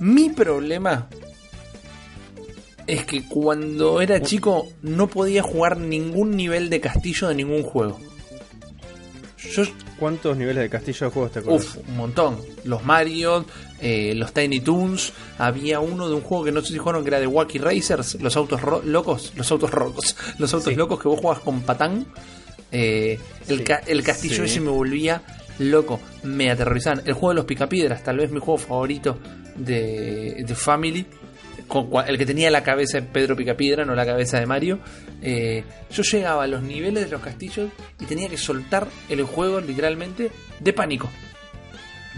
Mi problema es que cuando era chico no podía jugar ningún nivel de castillo de ningún juego. Yo, ¿Cuántos niveles de castillo de juegos te acuerdas? uf, un montón. Los Mario, eh, los Tiny Toons. Había uno de un juego que no sé si jugaron que era de Wacky Racers. Los autos locos. Los autos rocos. Los autos Sí. locos que vos jugabas con patán. Eh, el, Sí. ca- el castillo Sí. ese me volvía loco. Me aterrorizaban. El juego de los picapiedras, tal vez mi juego favorito de, de Family. el que tenía la cabeza de Pedro Picapiedra, no la cabeza de Mario. Eh, yo llegaba a los niveles de los castillos y tenía que soltar el juego literalmente de pánico,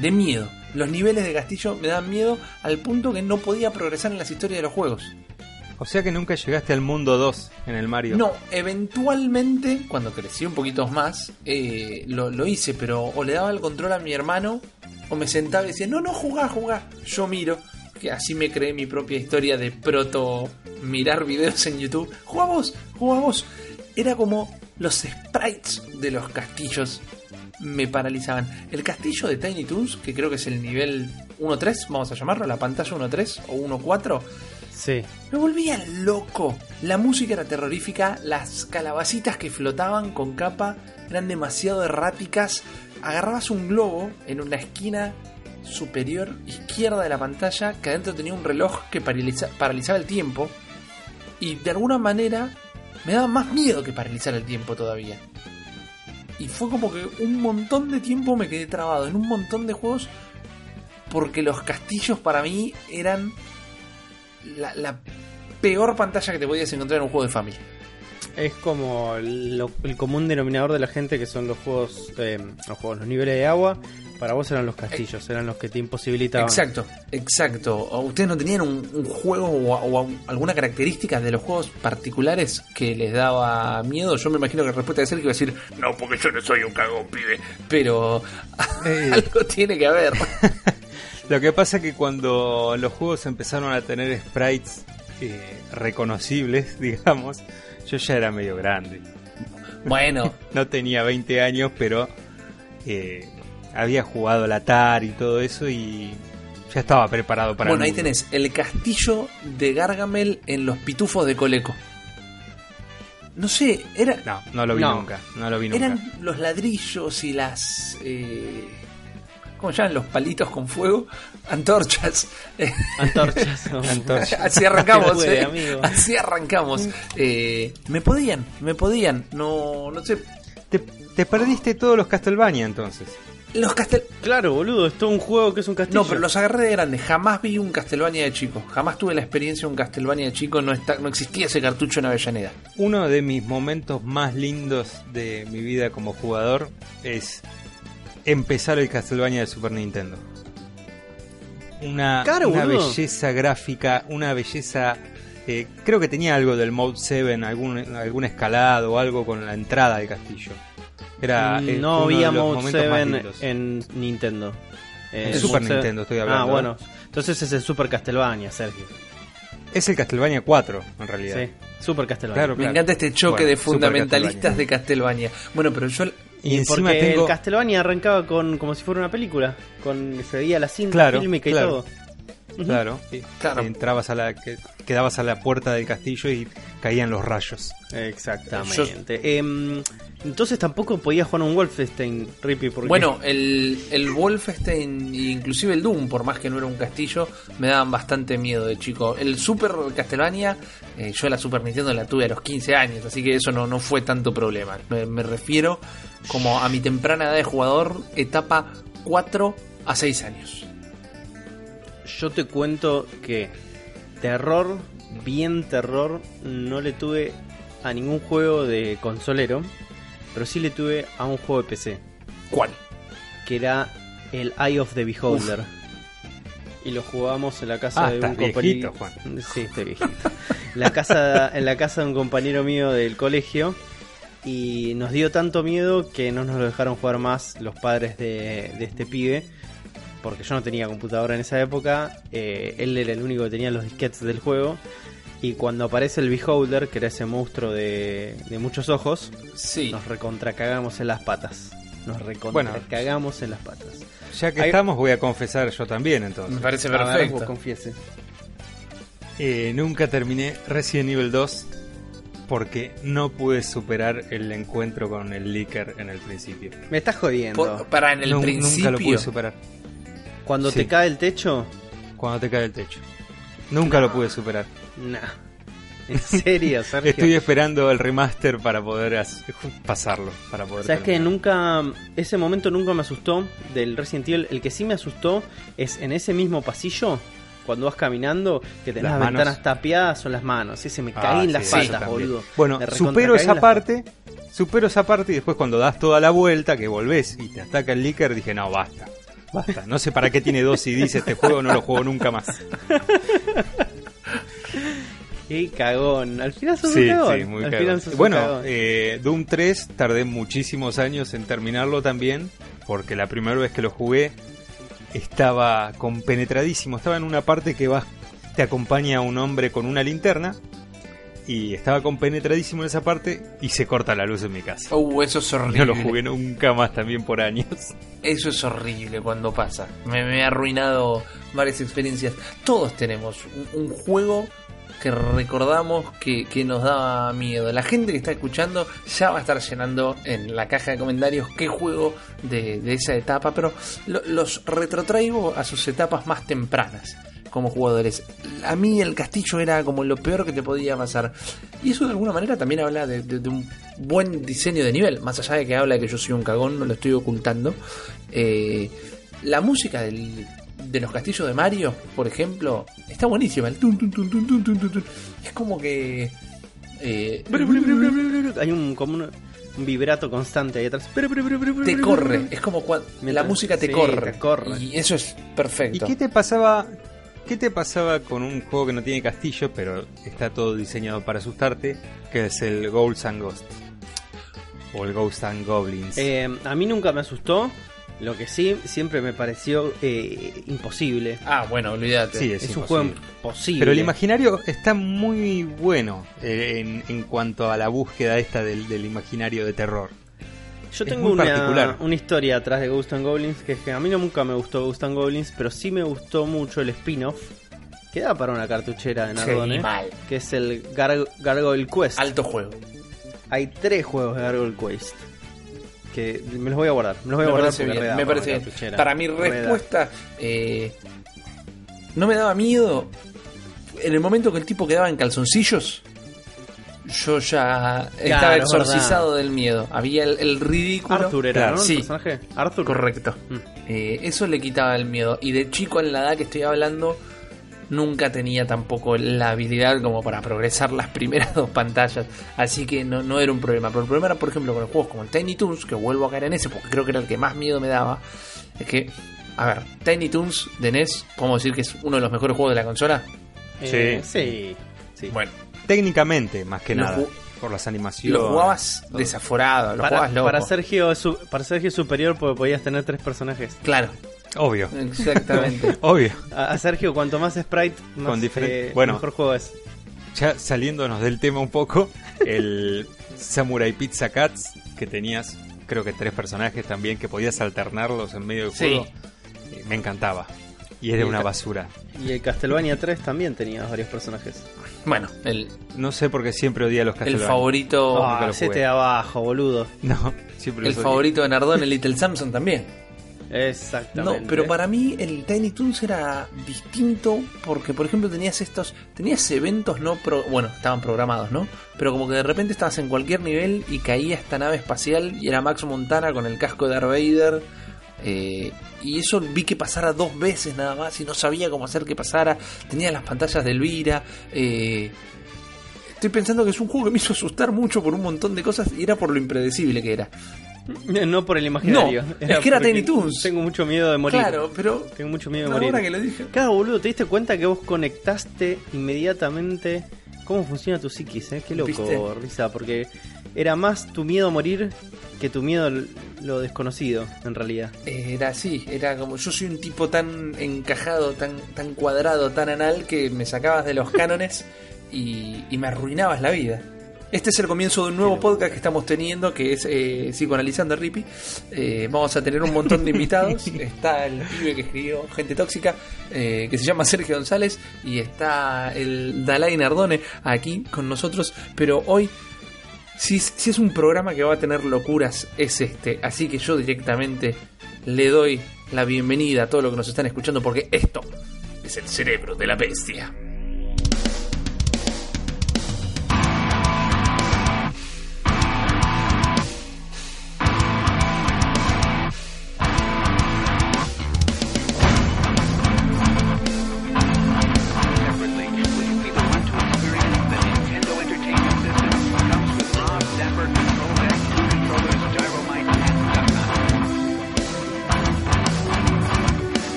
de miedo. Los niveles de castillo me dan miedo al punto que no podía progresar en las historias de los juegos. O sea que nunca llegaste al mundo 2 en el Mario. No, eventualmente, cuando crecí un poquito más, eh, lo, lo hice, pero o le daba el control a mi hermano, o me sentaba y decía, no, no, jugá, jugá. Yo miro, que así me creé mi propia historia de proto mirar videos en YouTube. Jugá vos. Era como los sprites de los castillos me paralizaban. El castillo de Tiny Toons, que creo que es el nivel 1.3, vamos a llamarlo, la pantalla 1.3 o 1.4, Sí. me volvía loco. La música era terrorífica, las calabacitas que flotaban con capa eran demasiado erráticas. Agarrabas un globo en una esquina superior izquierda de la pantalla que adentro tenía un reloj que paraliza- paralizaba el tiempo y de alguna manera me daba más miedo que paralizar el tiempo todavía. Y fue como que un montón de tiempo me quedé trabado en un montón de juegos porque los castillos para mí eran la, la peor pantalla que te podías encontrar en un juego de familia. Es como lo- el común denominador de la gente que son los juegos, eh, los juegos, los niveles de agua. Para vos eran los castillos, eran los que te imposibilitaban. Exacto, exacto. ¿O ¿Ustedes no tenían un, un juego o, o alguna característica de los juegos particulares que les daba miedo? Yo me imagino que la respuesta debe ser que iba a decir, no, porque yo no soy un cagón, pibe. Pero Eh. algo tiene que haber. Lo que pasa es que cuando los juegos empezaron a tener sprites eh, reconocibles, digamos, yo ya era medio grande. Bueno, No tenía 20 años, pero eh, había jugado al Atari y todo eso y ya estaba preparado para bueno, el ahí tenés el castillo de Gargamel en los pitufos de Coleco. No sé, era, No, no lo vi No. nunca, no lo vi nunca. eran los ladrillos y las... Eh, ¿Cómo llaman? Los palitos con fuego. Antorchas. Eh, Antorchas. Antorchas. Así arrancamos, Puede, eh. amigo. Así arrancamos. Eh, me podían, me podían. No, no sé. Te, te perdiste todos los Castlevania entonces. Los castel... Claro, boludo, es todo un juego que es un castillo. No, pero los agarré de grande. Jamás vi un Castlevania de chico. Jamás tuve la experiencia de un Castlevania de chico. No, está, no existía ese cartucho en Avellaneda. Uno de mis momentos más lindos de mi vida como jugador es empezar el Castlevania de Super Nintendo. Una, Claro, una belleza gráfica, una belleza... eh, creo que tenía algo del Mode 7, algún, algún escalado o algo con la entrada del castillo. Era, eh, Mm, no uno de había Mode momentos más 7 lindos. en Nintendo. Eh, En Super Mode 7 Nintendo estoy hablando, Ah, bueno. ¿eh? Entonces es el Super Castlevania, Sergio. Es el Castlevania 4, en realidad. Sí, Super Castlevania. Claro, Me encanta este choque Bueno, de fundamentalistas de Castlevania. Bueno, pero yo... Y encima Porque tengo... el Castlevania arrancaba con como si fuera una película, con se veía la cinta Claro, fílmica y claro. todo. Claro, y Claro. entrabas a la... que- quedabas a la puerta del castillo y caían los rayos. Exactamente. Em, entonces tampoco podías jugar un Wolfenstein, Rippy, porque Bueno, el, el Wolfenstein e inclusive el Doom, por más que no era un castillo, me daban bastante miedo de chico. El Super Castlevania, eh, yo la Super Nintendo la tuve a los 15 años, así que eso no, no fue tanto problema. Me, me refiero como a mi temprana edad de jugador, etapa 4 a 6 años. Yo te cuento que terror, bien terror, no le tuve a ningún juego de consolero, pero sí le tuve a un juego de PC, ¿Cuál? que era el Eye of the Beholder. Y lo jugábamos en la casa Ah, de un compañero. Sí, estoy viejito. La casa, en la casa de un compañero mío del colegio. Y nos dio tanto miedo que no nos lo dejaron jugar más los padres de, de este pibe. Porque yo no tenía computadora en esa época. eh, él era el único que tenía los disquetes del juego. Y cuando aparece el Beholder, que era ese monstruo de, de muchos ojos, Sí. nos recontracagamos en las patas. nos recontra Bueno. cagamos en las patas. Ya que Ahí- estamos, voy a confesar yo también Me entonces. parece A ver, vos perfecto. confiese. Eh, nunca terminé Resident Evil 2 porque no pude superar el encuentro con el Licker en el principio. Me estás jodiendo. Por- para en el principio. Nunca lo pude superar. Cuando Sí. te cae el techo, Cuando te cae el techo. Nunca lo pude superar. nah. En serio, Sergio. Estoy esperando el remaster para poder as- pasarlo. Para poder ¿Sabes que nunca, ese momento nunca me asustó del Resident Evil? El que sí me asustó es en ese mismo pasillo, cuando vas caminando, que tenés Las ventanas tapiadas, son las manos. Sí, se me Ah, caí en sí, las patas, boludo. Bueno, supero esa parte. Supero esa parte y después cuando das toda la vuelta, que volvés y te ataca el Licker, dije, no, basta. Basta. No sé para qué tiene dos CDs este juego, no lo juego nunca más. Qué cagón. Al final sos Sí, un cagón. sí, muy Al cagón. final Bueno, cagón. eh, Doom 3 tardé muchísimos años en terminarlo también, porque la primera vez que lo jugué estaba compenetradísimo. Estaba en una parte que vas, te acompaña un hombre con una linterna y estaba compenetradísimo en esa parte y se corta la luz en mi casa. Uh, eso es horrible. No lo jugué nunca más también por años. Eso es horrible cuando pasa. Me, me ha arruinado varias experiencias. Todos tenemos un, un juego que recordamos que, que nos daba miedo. La gente que está escuchando ya va a estar llenando en la caja de comentarios qué juego de, de esa etapa, pero lo- los retrotraigo a sus etapas más tempranas como jugadores. A mí el castillo era como lo peor que te podía pasar. Y eso de alguna manera también habla de, de- de un buen diseño de nivel. Más allá de que habla de que yo soy un cagón, no lo estoy ocultando. Eh, la música del- de los castillos de Mario, por ejemplo, está buenísima. El tun, tun, tun. Es como que... eh, Hay un como un, un vibrato constante ahí atrás. te corre. Es como cuando la música te sí, corre. te corre. Y eso es ¿Y perfecto. qué te pasaba? ¿Qué te pasaba con un juego que no tiene castillo, pero está todo diseñado para asustarte? Que es el Ghosts and Ghosts. O el Ghosts and Goblins. Eh, a mí nunca me asustó. Lo que sí, siempre me pareció eh, imposible. Ah, bueno, olvídate. sí, Es, es, un juego imposible. Pero el imaginario está muy bueno eh, en, en cuanto a la búsqueda esta del, del imaginario de terror. Yo es tengo una, una historia atrás de Ghost and Goblins, que es que a mí no nunca me gustó Ghost and Goblins, pero sí me gustó mucho el spin-off, que da para una cartuchera de Sí, Nardone, mal. que es el Gar- Gargoyle Quest. Alto juego. Hay tres juegos de Gargoyle Quest. Que me los voy a guardar, me los voy a Me guardar parece porque bien. Me para parece bien. cartuchera. Para mi respuesta, eh, no me daba miedo. En el momento que el tipo quedaba en calzoncillos, yo ya estaba es exorcizado verdad. del miedo. Había el, el ridículo. Arthur era, Claro, ¿no? El sí. personaje. Arthur. Correcto. Mm. Eh, eso le quitaba el miedo. Y de chico, en la edad que estoy hablando, nunca tenía tampoco la habilidad como para progresar las primeras dos pantallas. Así que no, no era un problema. Pero el problema era, por ejemplo, con los juegos como el Tiny Toons, que vuelvo a caer en ese porque creo que era el que más miedo me daba. Es que, a ver, Tiny Toons de NES, podemos decir que es uno de los mejores juegos de la consola. Eh, sí. sí. Bueno, Técnicamente, más que Lo nada. Por las animaciones. lo jugabas desaforado, lo Para, jugabas loco. para Sergio es su- para Sergio superior porque podías tener tres personajes. Claro, Obvio. exactamente. Obvio. A, a Sergio, cuanto más sprite, más Con diferente- eh, bueno. mejor juego es. Ya saliéndonos del tema un poco, el Samurai Pizza Cats, que tenías creo que tres personajes también, que podías alternarlos en medio del Sí. juego, eh, me encantaba. Y era el una basura. Y el Castlevania 3 también tenía varios personajes. Bueno, el, No sé por qué siempre odié a los el Castlevania. favorito. nunca Ah, jugué. de abajo, boludo. No, siempre El favorito de Nardone, el Little Samson también. Exactamente. No, pero para mí el Tiny Toons era distinto porque, por ejemplo, tenías estos, tenías eventos no, pro- bueno, estaban programados, ¿no? Pero como que de repente estabas en cualquier nivel y caía esta nave espacial y era Max Montana con el casco de Darth Vader. eh, y eso vi que pasara dos veces nada más y no sabía cómo hacer que pasara. Tenía las pantallas de Elvira. eh, estoy pensando que es un juego que me hizo asustar mucho por un montón de cosas y era por lo impredecible que era. No por el imaginario. No, es que era Tiny Toons. Tengo mucho miedo de morir. Claro, pero Tengo mucho miedo de morir. ahora que lo dije. Claro, boludo, ¿te diste cuenta que vos conectaste inmediatamente cómo funciona tu psiquis? Eh? Qué loco, ¿Viste? Risa, porque era más tu miedo a morir que tu miedo lo desconocido, en realidad. Era así, era como yo soy un tipo tan encajado, tan, tan cuadrado, tan anal que me sacabas de los cánones y, y me arruinabas la vida. Este es el comienzo de un nuevo podcast que estamos teniendo, que es eh, Psicoanalizando a Rippy. Eh, vamos a tener un montón de invitados. está el pibe que escribió Gente Tóxica, eh, que se llama Sergio González, y está el Dalai Nardone aquí con nosotros. Pero hoy, si, es un programa que va a tener locuras, es este. Así que yo directamente le doy la bienvenida a todos los que nos están escuchando, porque esto es el cerebro de la bestia.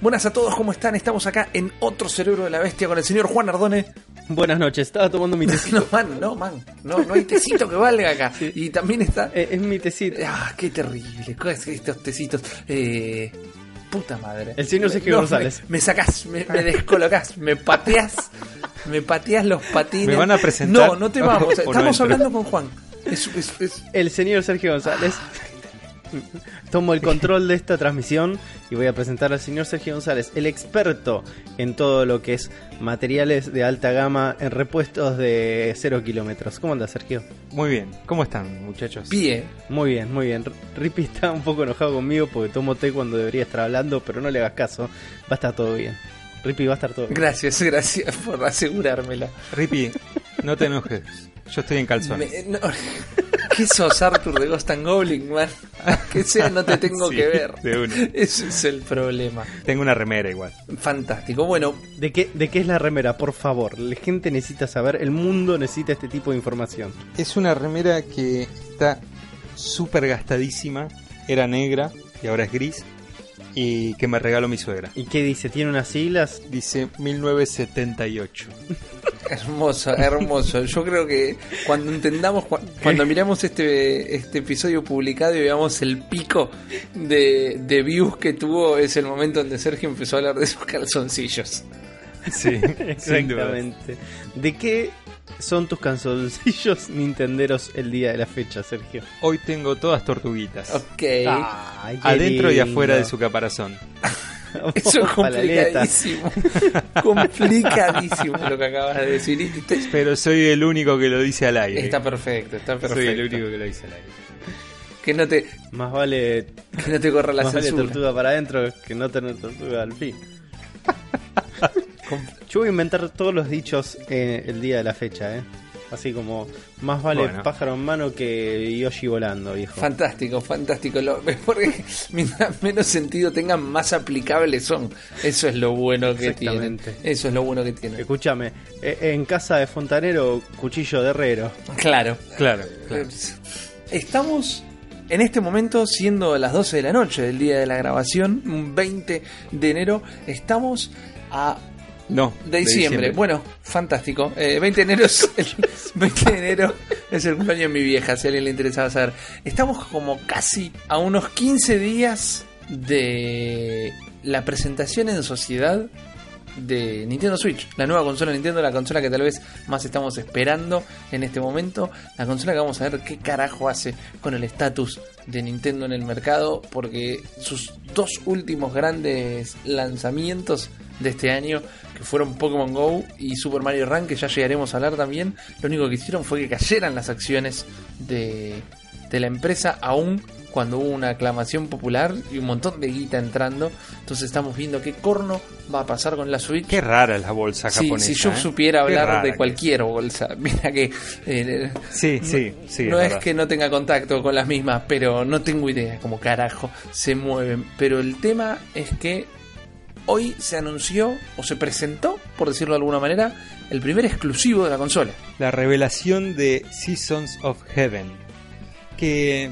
Buenas a todos, ¿cómo están? Estamos acá en otro cerebro de la bestia con el señor Juan Ardone. Buenas noches, estaba tomando mi tecito. No, man, no, man. No, no hay tecito que valga acá. Y también está. Eh, es mi tecito. Ah, qué terrible. ¿Qué es estos tecitos? Eh, puta madre. El señor Sergio No, González. Me, me sacás, me, me descolocás, me pateás. Me pateás los patines. ¿Me van a presentar? No, no te vamos. ¿O no Estamos hablando con Juan. Es, es- es- El señor Sergio González. Tomo el control de esta transmisión y voy a presentar al señor Sergio González, el experto en todo lo que es materiales de alta gama en repuestos de 0 kilómetros. ¿Cómo anda Sergio? Muy bien. ¿Cómo están, muchachos? pie. Muy bien, muy bien. R- Rippy está un poco enojado conmigo porque tomo té cuando debería estar hablando, pero no le hagas caso. Va a estar todo bien. Rippy va a estar todo bien. Gracias, gracias por asegurármela. Rippy, no te enojes. Yo estoy en calzones. Me- no, ¿Qué sos Arthur de Ghost and Goblin, man? Que sea, no te tengo Sí, que ver. de una. Ese es el problema. Tengo una remera igual. Fantástico. Bueno, ¿De qué, ¿De qué es la remera? Por favor, la gente necesita saber, el mundo necesita este tipo de información. Es una remera que está súper gastadísima. Era negra y ahora es gris. Y que me regaló mi suegra. ¿Y qué dice? ¿Tiene unas siglas? Dice 1978. hermoso, hermoso. Yo creo que cuando entendamos, cu- cuando miramos este, este episodio publicado y veamos el pico de, de views que tuvo, es el momento donde Sergio empezó a hablar de sus calzoncillos. Sí, sin duda. Exactamente. ¿De qué son tus canzoncillos nintenderos el día de la fecha, Sergio? Hoy tengo todas tortuguitas. Ok. Adentro y afuera de su caparazón. Eso es complicadísimo. complicadísimo lo que acabas de decir. Y te- Pero soy el único que lo dice al aire. Está perfecto, está perfecto. Soy el único que lo dice al aire. Que no te, Más vale, que no te corra la más vale tortuga para adentro que no tener tortuga al fin. Yo voy a inventar todos los dichos eh, el día de la fecha, ¿eh? Así como, más vale Bueno. pájaro en mano que Yoshi volando, viejo. Fantástico, fantástico. Lo, porque mientras menos sentido tengan, más aplicables son. Eso es lo bueno que tienen. Eso es lo bueno que tienen. Escúchame, eh, en casa de fontanero, cuchillo de herrero. Claro. Claro, claro. Estamos en este momento, siendo las 12 de la noche del día de la grabación, un 20 de enero, estamos a No, de diciembre. Bueno, fantástico. Eh, 20 de enero es el 20 de enero es el cumpleaños de mi vieja, si a alguien le interesaba saber. Estamos como casi a unos 15 días de la presentación en sociedad de Nintendo Switch, la nueva consola de Nintendo, la consola que tal vez más estamos esperando en este momento, la consola que vamos a ver qué carajo hace con el estatus de Nintendo en el mercado, porque sus dos últimos grandes lanzamientos de este año, que fueron Pokémon Go y Super Mario Run, que ya llegaremos a hablar también, lo único que hicieron fue que cayeran las acciones de, de la empresa, aún cuando hubo una aclamación popular y un montón de guita entrando. Entonces estamos viendo qué corno va a pasar con la Switch. Qué rara es la bolsa Sí, japonesa. si yo ¿eh? supiera hablar de que cualquier bolsa, mira que eh, es. Sí, sí, sí. no es verdad. que no tenga contacto con las mismas, pero no tengo idea cómo carajo se mueven. Pero el tema es que hoy se anunció o se presentó, por decirlo de alguna manera, el primer exclusivo de la consola. La revelación de Seasons of Heaven. Que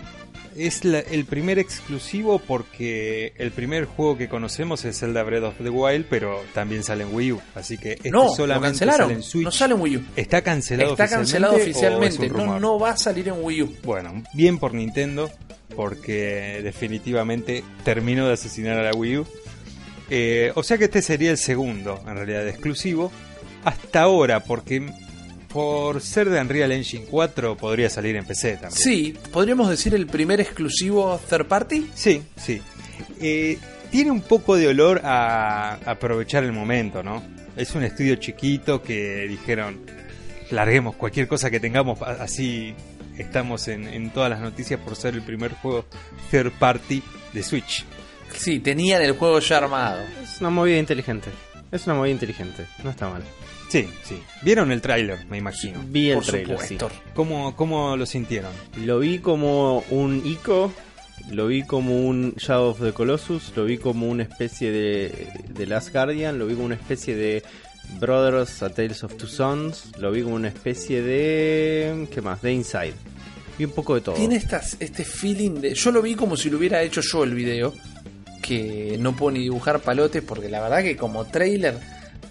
es la- el primer exclusivo porque el primer juego que conocemos es Zelda Breath of the Wild, pero también sale en Wii U. Así que este no, lo solamente cancelaron. sale en Switch. No sale en Wii U. ¿Está cancelado Está cancelado oficialmente? No, no va a salir en Wii U. Bueno, bien por Nintendo, porque definitivamente terminó de asesinar a la Wii U. Eh, o sea que este sería el segundo, en realidad, exclusivo. Hasta ahora, porque por ser de Unreal Engine 4 podría salir en PC también. Sí, podríamos decir el primer exclusivo third party. Sí, sí. Eh, tiene un poco de olor a aprovechar el momento, ¿no? Es un estudio chiquito que dijeron, larguemos cualquier cosa que tengamos, así estamos en, en todas las noticias por ser el primer juego third party de Switch. Sí, tenían el juego ya armado. Es una movida inteligente. Es una movida inteligente. No está mal. Sí, sí. ¿Vieron el tráiler, me imagino? Vi el por trailer, sí. ¿Cómo, ¿Cómo lo sintieron? Lo vi como un Ico, lo vi como un Shadow of the Colossus, lo vi como una especie de, de Last Guardian, lo vi como una especie de Brothers A Tales of Two Sons, lo vi como una especie de... ¿qué más? De Inside. Vi un poco de todo. Tiene estas, este feeling de. Yo lo vi como si lo hubiera hecho yo el video. Que no puedo ni dibujar palotes. Porque la verdad que como trailer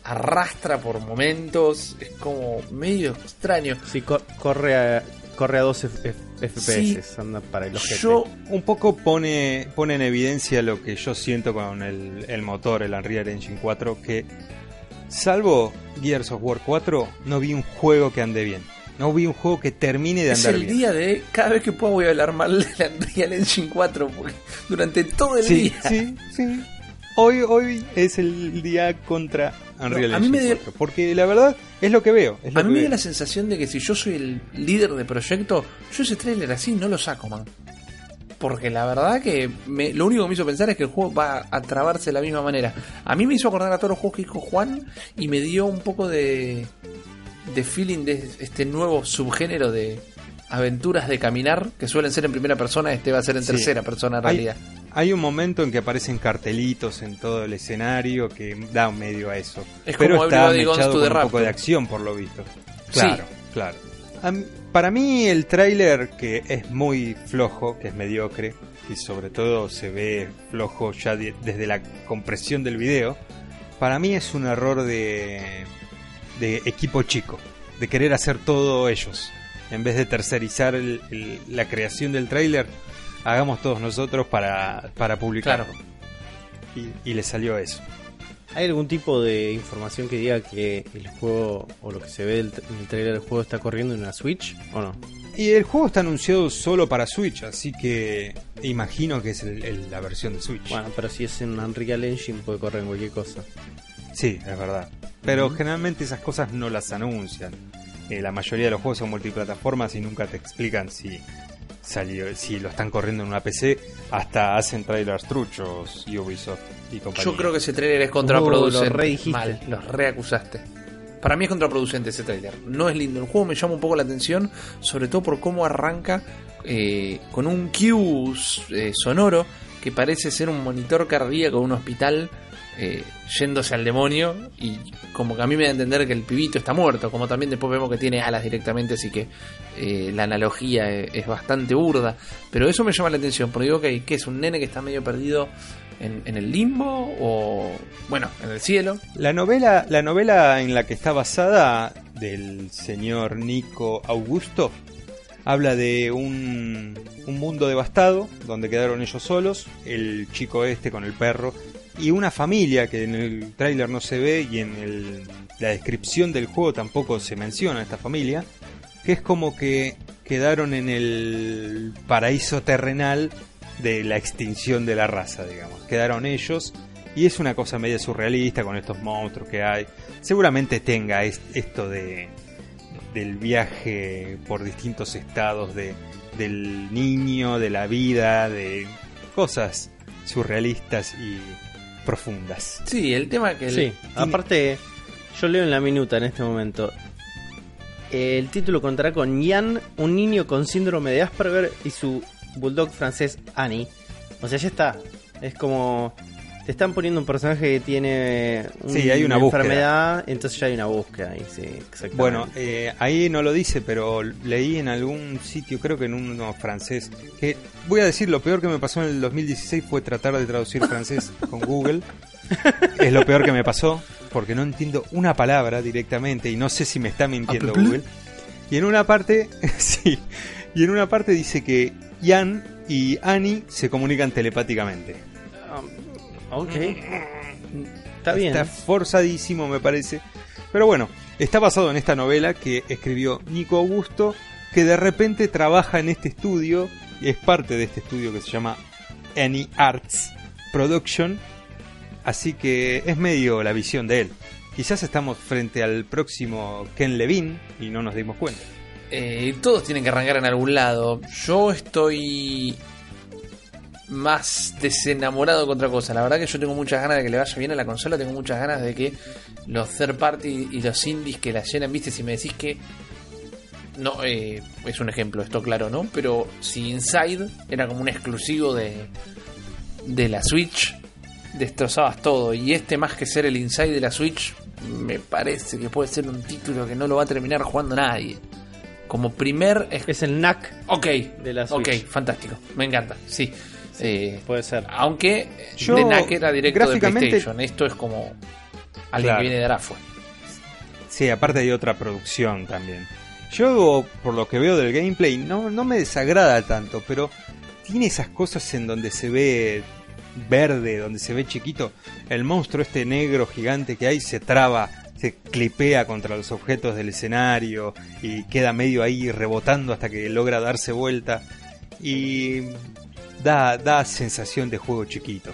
arrastra por momentos. Es como medio extraño. Sí, co- corre a, corre a 12 F- FPS, Sí. anda para el ojete. Yo Un poco pone, pone en evidencia lo que yo siento con el, el motor, el Unreal Engine 4, que salvo Gears of War 4, no vi un juego que ande bien. No vi un juego que termine de es andar el bien. día de. Cada vez que pueda voy a hablar mal de la Unreal Engine 4. Porque durante todo el Sí, día. sí, sí. Hoy, hoy es el día contra Unreal No, a mí Engine me dio- 4. Porque la verdad es lo que veo. Es lo A mí me da la sensación de que si yo soy el líder de proyecto, yo ese trailer así no lo saco, man. Porque la verdad que me- lo único que me hizo pensar es que el juego va a trabarse de la misma manera. A mí me hizo acordar a todos los juegos que dijo Juan y me dio un poco de, de feeling de este nuevo subgénero de aventuras de caminar que suelen ser en primera persona. Este va a ser en Sí. tercera persona en realidad. Hay un momento en que aparecen cartelitos en todo el escenario que da un medio a eso. Es Pero como está mechado con un poco de acción por lo visto. Sí. Claro, claro. Para mí el tráiler que es muy flojo, que es mediocre y sobre todo se ve flojo ya de- desde la compresión del video, para mí es un error de, de equipo chico, de querer hacer todo ellos. En vez de tercerizar el- el- la creación del tráiler, hagamos todos nosotros para, para publicarlo. Claro. Y, y le salió eso. ¿Hay algún tipo de información que diga que el juego o lo que se ve del el trailer del juego está corriendo en una Switch o no? Y el juego está anunciado solo para Switch, así que imagino que es el- el- la versión de Switch. Bueno, pero si es en Unreal Engine puede correr en cualquier cosa. Sí, es verdad. Pero generalmente esas cosas no las anuncian. Eh, la mayoría de los juegos son multiplataformas y nunca te explican si salió, si lo están corriendo en una PC. Hasta hacen trailers truchos Ubisoft y compañía. Yo creo que ese trailer es contraproducente. Uh, lo. Mal, lo reacusaste. Para mí es contraproducente ese trailer. No es lindo. El juego me llama un poco la atención, sobre todo por cómo arranca eh, con un cue eh, sonoro que parece ser un monitor cardíaco de un hospital eh, yéndose al demonio y como que a mí me da a entender que el pibito está muerto, como también después vemos que tiene alas directamente, así que eh, la analogía es, es bastante burda, pero eso me llama la atención, porque digo que, que es un nene que está medio perdido en, en el limbo o bueno, en el cielo. La novela, la novela en la que está basada del señor Nico Augusto habla de un, un mundo devastado donde quedaron ellos solos, el chico este con el perro y una familia que en el tráiler no se ve y en el- la descripción del juego tampoco se menciona esta familia, que es como que quedaron en el paraíso terrenal de la extinción de la raza, digamos. Quedaron ellos y es una cosa media surrealista con estos monstruos que hay. Seguramente tenga es- esto de del viaje por distintos estados de, del niño, de la vida, de cosas surrealistas y profundas. Sí, el tema que el- Sí, aparte, yo leo en la minuta en este momento. El título contará con Ian, un niño con síndrome de Asperger, y su bulldog francés Annie. O sea, ya está. Es como. Te están poniendo un personaje que tiene un- Sí, hay una búsqueda. enfermedad, entonces ya hay una búsqueda ahí, sí, exactamente. Bueno, eh, ahí no lo dice, pero leí en algún sitio, creo que en uno francés, que voy a decir, lo peor que me pasó en el 2016 fue tratar de traducir francés con Google. Es lo peor que me pasó, porque no entiendo una palabra directamente y no sé si me está mintiendo. Google. Y en una parte, sí, y en una parte dice que Ian y Annie se comunican telepáticamente. Ok. Está bien. Está forzadísimo, me parece. Pero bueno, está basado en esta novela que escribió Nico Augusto, que de repente trabaja en este estudio, y es parte de este estudio que se llama Any Arts Production. Así que es medio la visión de él. Quizás estamos frente al próximo Ken Levine y no nos dimos cuenta. Eh, todos tienen que arrancar en algún lado. Yo estoy más desenamorado que otra cosa. La verdad que yo tengo muchas ganas de que le vaya bien a la consola. Tengo muchas ganas de que los third party y los indies que la llenan, viste, si me decís que... No, eh, es un ejemplo, esto claro, ¿no? Pero si Inside era como un exclusivo de, de la Switch, destrozabas todo. Y este más que ser el Inside de la Switch, me parece que puede ser un título que no lo va a terminar jugando nadie. Como primer... es- el NAC, Ok, de la ok, Switch. fantástico, me encanta, sí. Eh, puede ser. aunque Yo, de NAC era directo de PlayStation, esto es como alguien Claro. que viene de Arafue. Sí, aparte hay otra producción también. Yo, por lo que veo del gameplay, no, no me desagrada tanto, pero tiene esas cosas en donde se ve verde, donde se ve chiquito. El monstruo este negro gigante que hay se traba, se clipea contra los objetos del escenario y queda medio ahí rebotando hasta que logra darse vuelta. Y da, da sensación de juego chiquito.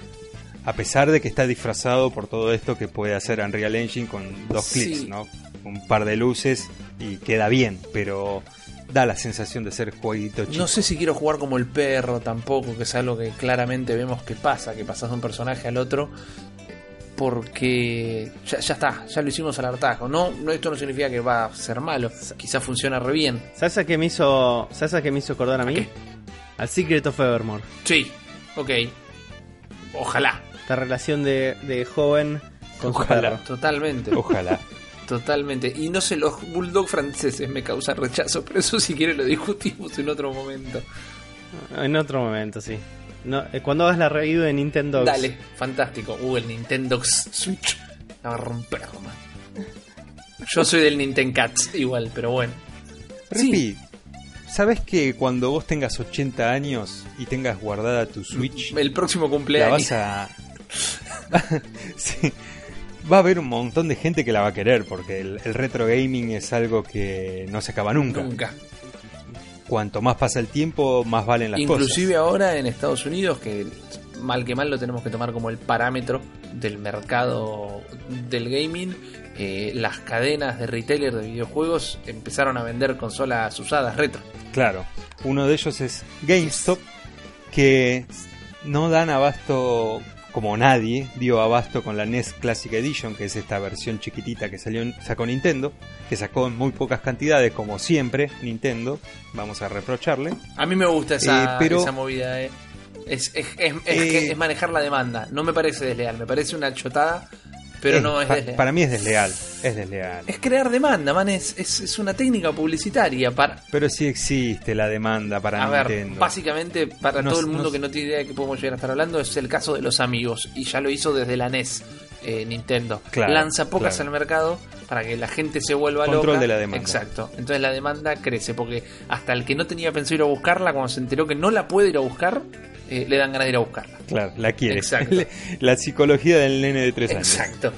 A pesar de que está disfrazado por todo esto que puede hacer Unreal Engine con dos Sí. clics, ¿no? Un par de luces y queda bien, pero da la sensación de ser jueguito chico. No sé si quiero jugar como el perro tampoco, que es algo que claramente vemos que pasa, que pasas de un personaje al otro, porque ya, ya está, ya lo hicimos al hartajo. No, no, esto no significa que va a ser malo, quizás funciona re bien. ¿Sabes a qué me hizo, ¿sabes a qué me hizo acordar a mí? qué? Al Secret of Evermore. Sí, ok, ojalá, Esta relación de, de joven con Ojalá. totalmente. Ojalá. Totalmente. Y no sé, los bulldog franceses me causan rechazo, pero eso si quiere lo discutimos en otro momento. En otro momento, sí. No, eh, cuando hagas la review de Nintendo. Dale, fantástico. Uh, el Nintendo Switch. La va a romper, man. Yo soy del Nintendo Cats igual, pero bueno. Rippy, ¿sabes que cuando vos tengas 80 años y tengas guardada tu Switch, El próximo la cumpleaños. vas a... Sí. Va a haber un montón de gente que la va a querer porque el, el retro gaming es algo que no se acaba nunca. Nunca. Cuanto más pasa el tiempo, más valen las Inclusive cosas. ahora en Estados Unidos, que mal que mal lo tenemos que tomar como el parámetro del mercado del gaming, eh, las cadenas de retailer de videojuegos empezaron a vender consolas usadas retro. Claro, uno de ellos es GameStop, que no dan abasto como nadie dio abasto con la NES Classic Edition, que es esta versión chiquitita que salió, sacó Nintendo, que sacó en muy pocas cantidades, como siempre Nintendo, vamos a reprocharle. A mí me gusta esa, Eh, pero- esa movida, eh. Es, es, Eh, que es manejar la demanda. No me parece desleal, me parece una chotada, pero Es- no es pa- desleal. Para mí es desleal, es desleal. Es crear demanda, man. Es, es, es una técnica publicitaria para. Pero sí existe la demanda para A ver, básicamente para todo el mundo que no tiene idea de que podemos llegar a estar hablando, es el caso de los amigos. Y ya lo hizo desde la NES, eh, Nintendo. Claro, Lanza pocas claro. al mercado para que la gente se vuelva Control loca. de la demanda. Exacto. Entonces la demanda crece porque hasta el que no tenía pensado ir a buscarla, cuando se enteró que no la puede ir a buscar, eh, le dan ganas de ir a buscarla. Claro, la quiere. Exacto. la psicología del nene de tres años. Exacto.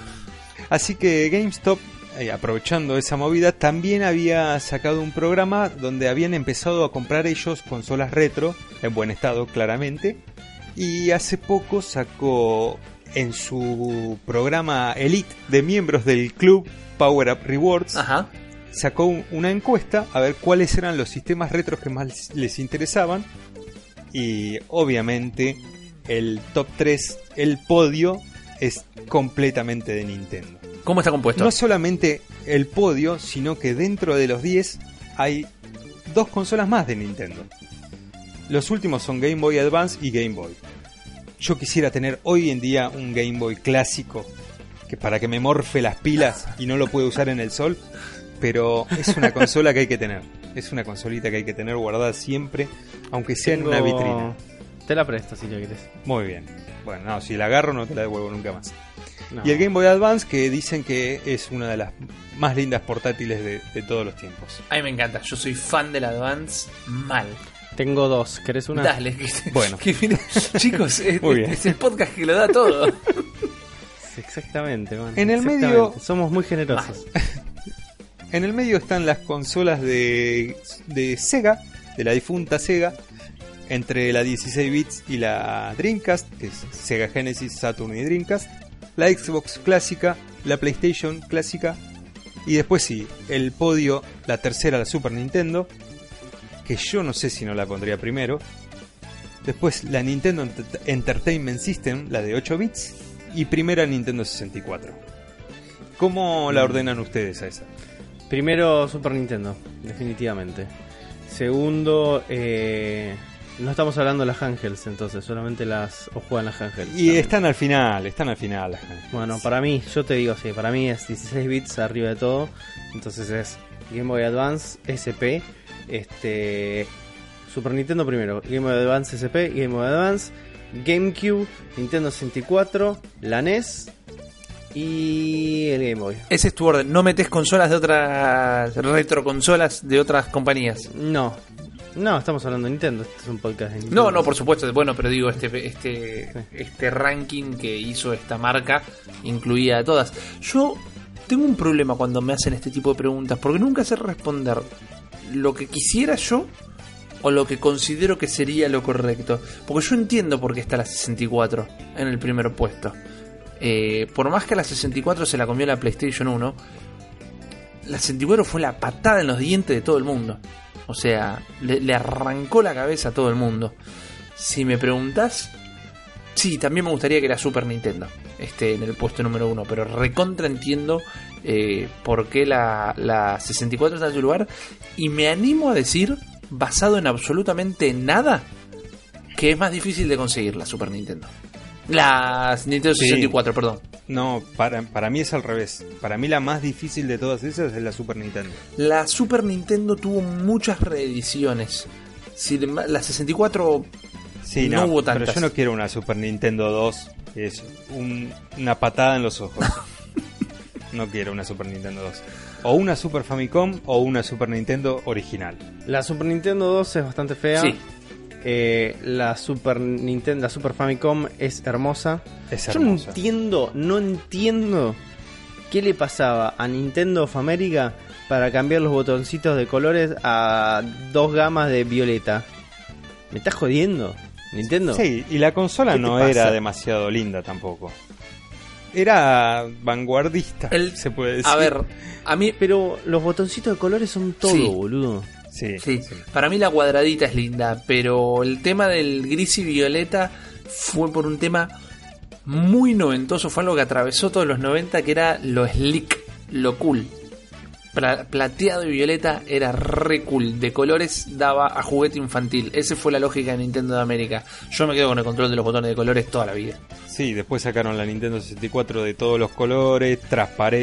Así que GameStop, eh, aprovechando esa movida, también había sacado un programa donde habían empezado a comprar ellos consolas retro, en buen estado claramente, y hace poco sacó en su programa Elite de miembros del club Power Up Rewards, Ajá. sacó un- una encuesta a ver cuáles eran los sistemas retros que más les interesaban, y obviamente el top 3, el podio, es completamente de Nintendo. ¿Cómo está compuesto? No solamente el podio, sino que dentro de los 10 hay dos consolas más de Nintendo. Los últimos son Game Boy Advance y Game Boy. Yo quisiera tener hoy en día un Game Boy clásico que para que me morfe las pilas y no lo puedo usar en el sol, pero es una consola que hay que tener. Es una consolita que hay que tener guardada siempre, aunque sea en una vitrina. Te la presto si lo quieres. Muy bien. Bueno, no, si la agarro no te la devuelvo nunca más. No. Y el Game Boy Advance que dicen que es una de las más lindas portátiles de, de todos los tiempos. A mí me encanta, yo soy fan del Advance mal. Tengo dos. ¿Querés una? Dale, que, Bueno. que chicos, es, Muy bien. es el podcast que lo da todo. Exactamente, man. En el Exactamente. medio- Somos muy generosos. En el medio están las consolas de, de Sega, de la difunta Sega, entre la 16 bits y la Dreamcast, que es Sega Genesis, Saturn y Dreamcast, la Xbox clásica, la PlayStation clásica, y después sí, el podio, la tercera, la Super Nintendo, que yo no sé si no la pondría primero. Después la Nintendo Ent- Entertainment System, la de 8 bits, y primera Nintendo 64. ¿Cómo la ordenan ustedes a esa? Primero Super Nintendo, definitivamente. Segundo, eh, no estamos hablando de las Angels, entonces, solamente las o juegan las Angels. Y también. están al final, están al final. Bueno, para mí, yo te digo, sí, para mí es 16 bits arriba de todo. Entonces es Game Boy Advance, SP, este Super Nintendo primero, Game Boy Advance SP, Game Boy Advance, GameCube, Nintendo 64, la NES y el Game Boy. Ese es tu orden. No metes consolas de otras retroconsolas de otras compañías. No, no, estamos hablando de Nintendo, este es un podcast de Nintendo. No, no, por supuesto. Bueno, pero digo, este, este, este ranking que hizo esta marca incluía a todas. Yo tengo un problema cuando me hacen este tipo de preguntas, porque nunca sé responder lo que quisiera yo o lo que considero que sería lo correcto. Porque yo entiendo por qué está la 64 en el primer puesto. Eh, por más que la 64 se la comió la PlayStation 1, la 64 fue la patada en los dientes de todo el mundo. O sea, le, le arrancó la cabeza a todo el mundo. Si me preguntas, sí, también me gustaría que la Super Nintendo esté en el puesto número uno, pero recontra entiendo eh, por qué la, la 64 está en su lugar. Y me animo a decir, basado en absolutamente nada, que es más difícil de conseguir la Super Nintendo. La Nintendo Sí. 64, perdón. No, para, para mí es al revés. Para mí la más difícil de todas esas es la Super Nintendo. La Super Nintendo tuvo muchas reediciones. Sin emba- la 64 Sí, No no, hubo pero yo no quiero una Super Nintendo 2, que es un- una patada en los ojos. no quiero una Super Nintendo 2. O una Super Famicom o una Super Nintendo original. La Super Nintendo 2 es bastante fea. Sí. Eh, la Super Nintendo, la Super Famicom es hermosa. Es Yo no hermosa. entiendo, no entiendo qué le pasaba a Nintendo of America para cambiar los botoncitos de colores a dos gamas de violeta. ¿Me estás jodiendo? ¿Nintendo? Sí, y la consola ¿Qué te no pasa? era demasiado linda tampoco. Era vanguardista, El- se puede decir. A ver, a mí, Pero los botoncitos de colores son todo, Sí. boludo. Sí, sí, sí. para mí la cuadradita es linda, pero el tema del gris y violeta fue por un tema muy noventoso, fue algo que atravesó todos los 90, que era lo slick, lo cool. Pla- plateado y violeta era re cool, de colores daba a juguete infantil. Esa fue la lógica de Nintendo de América. Yo me quedo con el control de los botones de colores toda la vida. Sí, después sacaron la Nintendo 64 de todos los colores,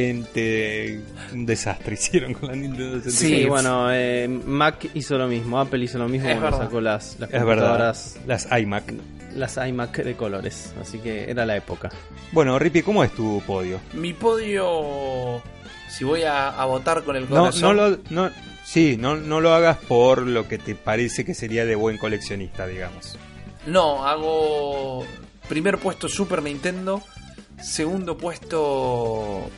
transparente, un desastre hicieron con la Nintendo 64. Sí, bueno, eh, Mac hizo lo mismo, Apple hizo lo mismo Es cuando verdad. sacó las, las Es verdad, computadoras, las iMac. las iMac de colores. Así que era la época. Bueno, Rippy, ¿cómo es tu podio? Mi podio, si voy a, a votar con el No, corazón... no lo, no, sí, no, no lo hagas por lo que te parece que sería de buen coleccionista, digamos. No, hago primer puesto Super Nintendo, segundo puesto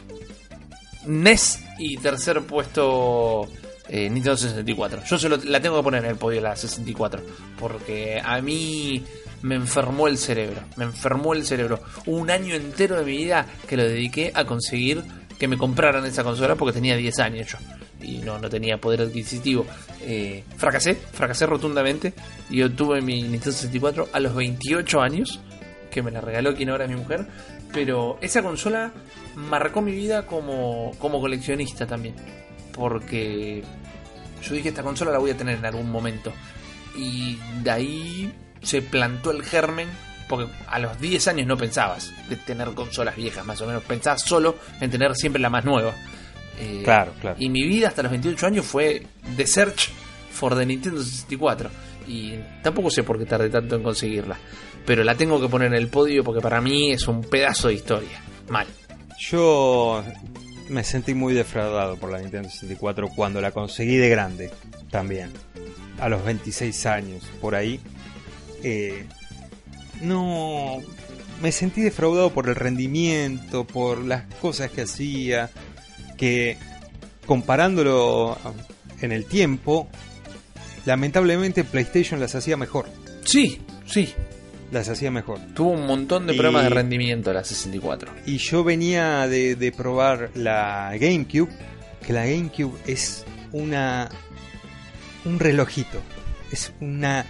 NES y tercer puesto eh, Nintendo 64. Yo se lo- la tengo que poner en el podio la 64 porque a mí me enfermó el cerebro, me enfermó el cerebro. Un año entero de mi vida que lo dediqué a conseguir que me compraran esa consola porque tenía 10 años yo y no, no tenía poder adquisitivo. Eh, fracasé, fracasé rotundamente y obtuve mi Nintendo 64 a los 28 años, que me la regaló quien ahora es mi mujer. Pero esa consola marcó mi vida como, como coleccionista también, porque yo dije esta consola la voy a tener en algún momento y de ahí se plantó el germen porque a los 10 años no pensabas de tener consolas viejas, más o menos. Pensabas solo en tener siempre la más nueva. Eh, Claro, claro. Y mi vida hasta los 28 años fue The Search for the Nintendo 64. Y tampoco sé por qué tardé tanto en conseguirla. Pero la tengo que poner en el podio porque para mí es un pedazo de historia. Mal. Yo me sentí muy defraudado por la Nintendo 64 cuando la conseguí de grande también. A los 26 años, por ahí. Eh, no. Me sentí defraudado por el rendimiento, por las cosas que hacía. Que comparándolo en el tiempo, lamentablemente PlayStation las hacía mejor. Sí, sí. Las hacía mejor. Tuvo un montón de Y- problemas de rendimiento la 64. Y yo venía de, de probar la GameCube, que la GameCube es una un relojito, es una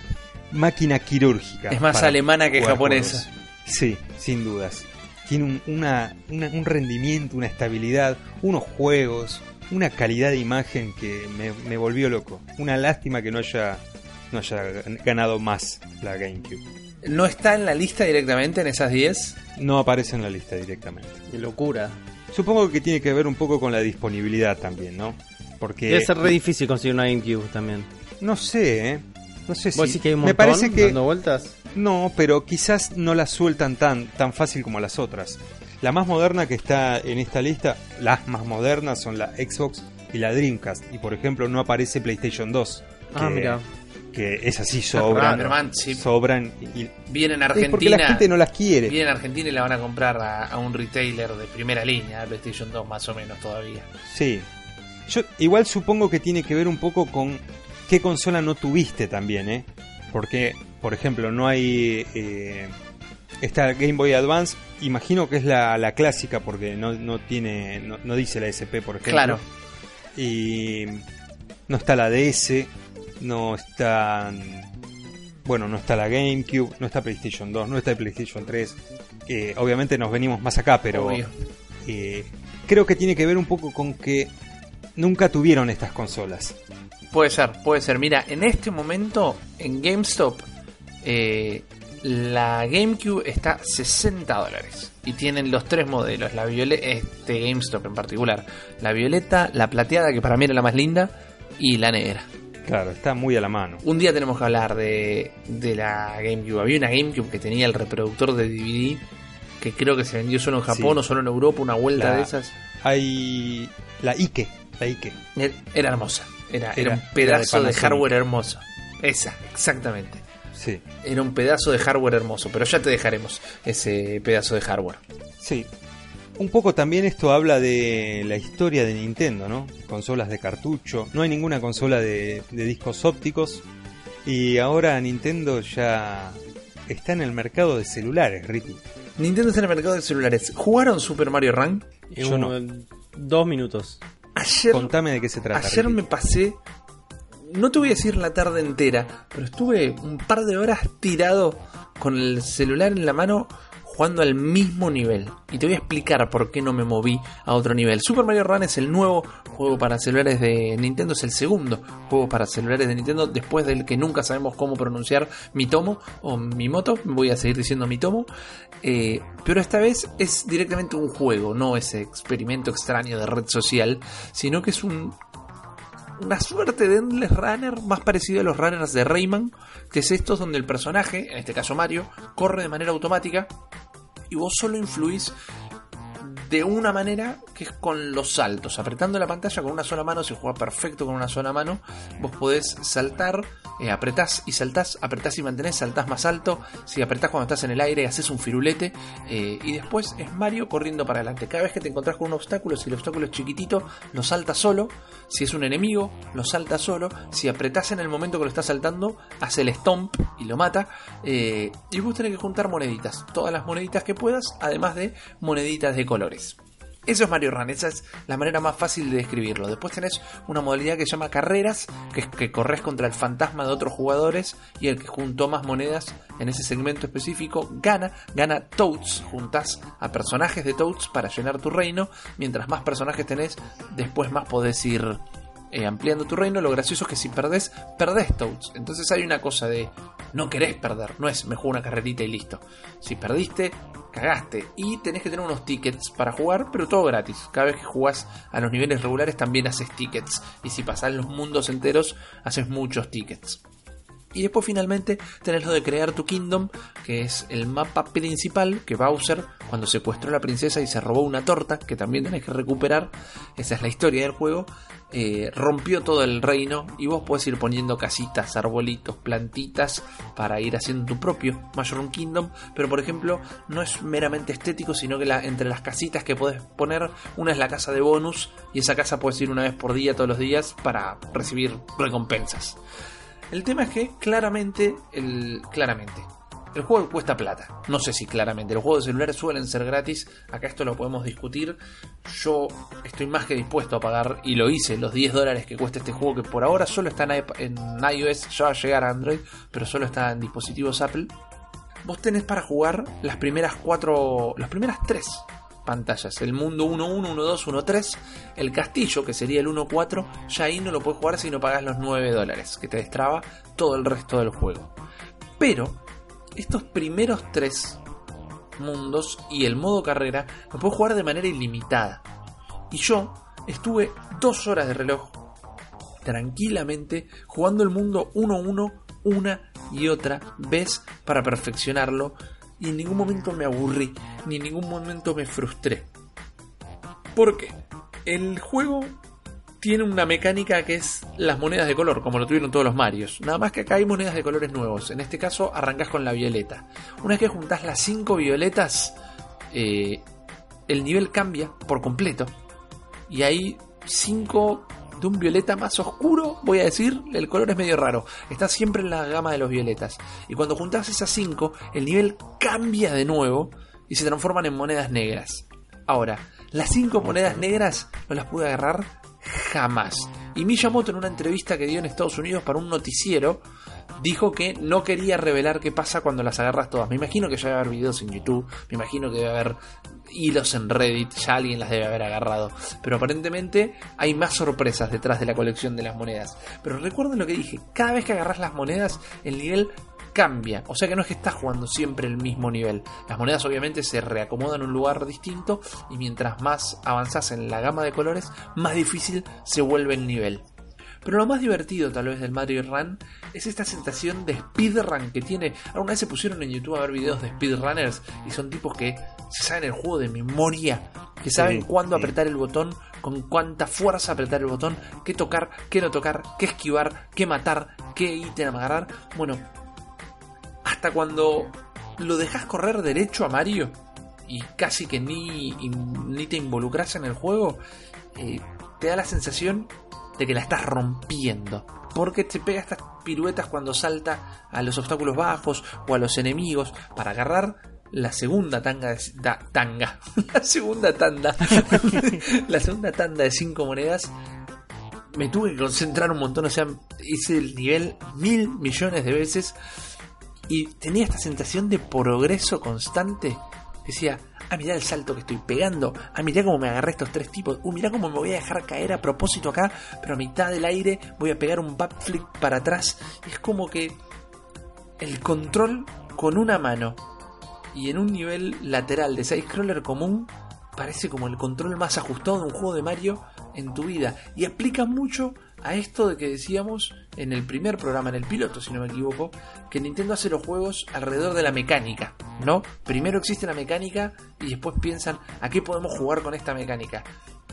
máquina quirúrgica. Es más alemana que japonesa. juegos. Sí, sin dudas. Tiene un, una- una- un rendimiento, una estabilidad, unos juegos, una calidad de imagen que me, me volvió loco. Una lástima que no haya, no haya ganado más la GameCube. ¿No está en la lista directamente en esas 10? No aparece en la lista directamente. Qué locura. Supongo que tiene que ver un poco con la disponibilidad también, ¿no? Porque Debe ser re difícil conseguir una GameCube también. no sé, ¿eh? No sé si ¿Vos decís que hay un me parece que dando vueltas? no, pero quizás no la sueltan tan tan fácil como las otras. La más moderna que está en esta lista, las más modernas son la Xbox y la Dreamcast y por ejemplo no aparece PlayStation 2. Ah, que- mira. Que es así raro, sobran, hermano, sí. sobran y, y- Viene en es Argentina. porque la gente no las quiere. Viene en Argentina y la van a comprar a, a un retailer de primera línea, de PlayStation 2 más o menos todavía. Sí. Yo igual supongo que tiene que ver un poco con qué consola no tuviste también, ¿eh? Porque, por ejemplo, no hay... Eh, esta Game Boy Advance, imagino que es la, la clásica porque no, no tiene... No, no dice la SP, por ejemplo. Claro. Y no está la DS, no está... Bueno, no está la GameCube, no está PlayStation 2, no está el PlayStation 3. Eh, obviamente nos venimos más acá, pero... Eh, creo que tiene que ver un poco con que nunca tuvieron estas consolas. Puede ser, puede ser. Mira, en este momento en GameStop eh, la GameCube está 60 dólares. Y tienen los tres modelos, la violeta, este GameStop en particular. La violeta, la plateada, que para mí era la más linda, y la negra. Claro, está muy a la mano. Un día tenemos que hablar de, de la GameCube. Había una GameCube que tenía el reproductor de DVD, que creo que se vendió solo en Japón Sí. o solo en Europa, una vuelta La- de esas. Hay la Ike, la Ike. Era era hermosa. Era, era Era- un pedazo era de hardware hermoso. Esa, exactamente. Sí, Era un pedazo de hardware hermoso, pero ya te dejaremos ese pedazo de hardware. sí. Un poco también esto habla de la historia de Nintendo, ¿no? Consolas de cartucho. No hay ninguna consola de, de discos ópticos. Y ahora Nintendo ya está en el mercado de celulares, Ricky. Nintendo está en el mercado de celulares. ¿Jugaron Super Mario Run? Yo no. Dos minutos. Ayer, Contame de qué se trata. ayer Ricky. me pasé, no te voy a decir la tarde entera, pero estuve un par de horas tirado con el celular en la mano jugando al mismo nivel. Y te voy a explicar por qué no me moví a otro nivel. Super Mario Run es el nuevo juego para celulares de Nintendo, es el segundo juego para celulares de Nintendo después del que nunca sabemos cómo pronunciar Mitomo o Mimoto, voy a seguir diciendo Mitomo. Eh, pero esta vez es directamente un juego, no ese experimento extraño de red social, sino que es un, una suerte de Endless Runner más parecido a los runners de Rayman, que es estos donde el personaje, en este caso Mario, corre de manera automática y vos solo influís de una manera que es con los saltos. Apretando la pantalla con una sola mano, se juega perfecto con una sola mano. Vos podés saltar, eh, apretás y saltás, apretás y mantenés, saltás más alto. Si apretás cuando estás en el aire, haces un firulete. eh, y después es Mario corriendo para adelante. Cada vez que te encontrás con un obstáculo, si el obstáculo es chiquitito, lo salta solo. Si es un enemigo, lo salta solo. Si apretás en el momento que lo estás saltando, hace el stomp y lo mata. Eh, y vos tenés que juntar moneditas. Todas las moneditas que puedas, además de moneditas de colores. Eso es Mario Run, esa es la manera más fácil de describirlo. Después tenés una modalidad que se llama carreras, que es que corres contra el fantasma de otros jugadores y el que juntó más monedas en ese segmento específico gana, gana Toads. Juntás a personajes de Toads para llenar tu reino. Mientras más personajes tenés, después más podés ir eh, ampliando tu reino. Lo gracioso es que si perdés, perdés Toads. Entonces hay una cosa de no querés perder, no es me juego una carrerita y listo. Si perdiste, cagaste. Y tenés que tener unos tickets para jugar, pero todo gratis. Cada vez que jugás a los niveles regulares también haces tickets. Y si pasás los mundos enteros, haces muchos tickets. Y después finalmente tenés lo de crear tu kingdom, que es el mapa principal que Bowser, cuando secuestró a la princesa y se robó una torta, que también tenés que recuperar, esa es la historia del juego, eh, rompió todo el reino y vos podés ir poniendo casitas, arbolitos, plantitas para ir haciendo tu propio Mushroom Kingdom, pero por ejemplo no es meramente estético, sino que entre las casitas que podés poner, una es la casa de bonus y esa casa puedes ir una vez por día todos los días para recibir recompensas. El tema es que claramente, el, claramente, el juego cuesta plata. No sé si claramente. Los juegos de celulares suelen ser gratis. Acá esto lo podemos discutir. Yo estoy más que dispuesto a pagar, y lo hice, los 10 dólares que cuesta este juego, que por ahora solo está en iOS, ya va a llegar a Android, pero solo está en dispositivos Apple. Vos tenés para jugar las primeras cuatro, las primeras tres pantallas. El mundo 1.1, 1.2, 1.3. El castillo, que sería el 1.4. Ya ahí no lo puedes jugar si no pagas los 9 dólares, que te destraba todo el resto del juego. Pero, estos primeros tres mundos y el modo carrera lo puedes jugar de manera ilimitada. Y yo estuve dos horas de reloj tranquilamente jugando el mundo 1-1 una y otra vez para perfeccionarlo y en ningún momento me aburrí, ni en ningún momento me frustré. ¿Por qué? El juego tiene una mecánica que es las monedas de color, como lo tuvieron todos los Marios. Nada más que acá hay monedas de colores nuevos. En este caso arrancas con la violeta. Una vez que juntás las 5 violetas, eh, el nivel cambia por completo. Y hay 5 de un violeta más oscuro, voy a decir, el color es medio raro. Está siempre en la gama de los violetas. Y cuando juntás esas 5, el nivel cambia de nuevo y se transforman en monedas negras. Ahora, las 5 monedas negras no las pude agarrar jamás. Y Miyamoto en una entrevista que dio en Estados Unidos para un noticiero dijo que no quería revelar qué pasa cuando las agarras todas. Me imagino que ya debe haber videos en YouTube, me imagino que debe haber hilos en Reddit, ya alguien las debe haber agarrado. Pero aparentemente hay más sorpresas detrás de la colección de las monedas. Pero recuerden lo que dije, cada vez que agarras las monedas, el nivel cambia. O sea que no es que estás jugando siempre el mismo nivel. Las monedas obviamente se reacomodan en un lugar distinto y mientras más avanzas en la gama de colores, más difícil se vuelve el nivel. Pero lo más divertido tal vez del Mario Run es esta sensación de speedrun que tiene. Alguna vez se pusieron en YouTube a ver videos de speedrunners y son tipos que se saben el juego de memoria, que saben Sí, cuándo sí. apretar el botón, con cuánta fuerza apretar el botón, qué tocar, qué no tocar, qué esquivar, qué matar, qué ítem agarrar. Bueno, hasta cuando lo dejas correr derecho a Mario y casi que ni, ni te involucras en el juego, eh, te da la sensación de que la estás rompiendo. Porque te pega estas piruetas cuando salta a los obstáculos bajos o a los enemigos para agarrar la segunda tanga de, tanga la segunda tanda la segunda tanda de cinco monedas me tuve que concentrar un montón o sea hice el nivel mil millones de veces y tenía esta sensación de progreso constante. Decía, ah, mirá el salto que estoy pegando, ah, mirá cómo me agarré estos tres tipos, uh, mirá cómo me voy a dejar caer a propósito acá, pero a mitad del aire voy a pegar un backflip para atrás. Es como que el control con una mano y en un nivel lateral de side-scroller común parece como el control más ajustado de un juego de Mario en tu vida. Y aplica mucho a esto de que decíamos en el primer programa, en el piloto, si no me equivoco, que Nintendo hace los juegos alrededor de la mecánica, ¿no? Primero existe la mecánica y después piensan a qué podemos jugar con esta mecánica.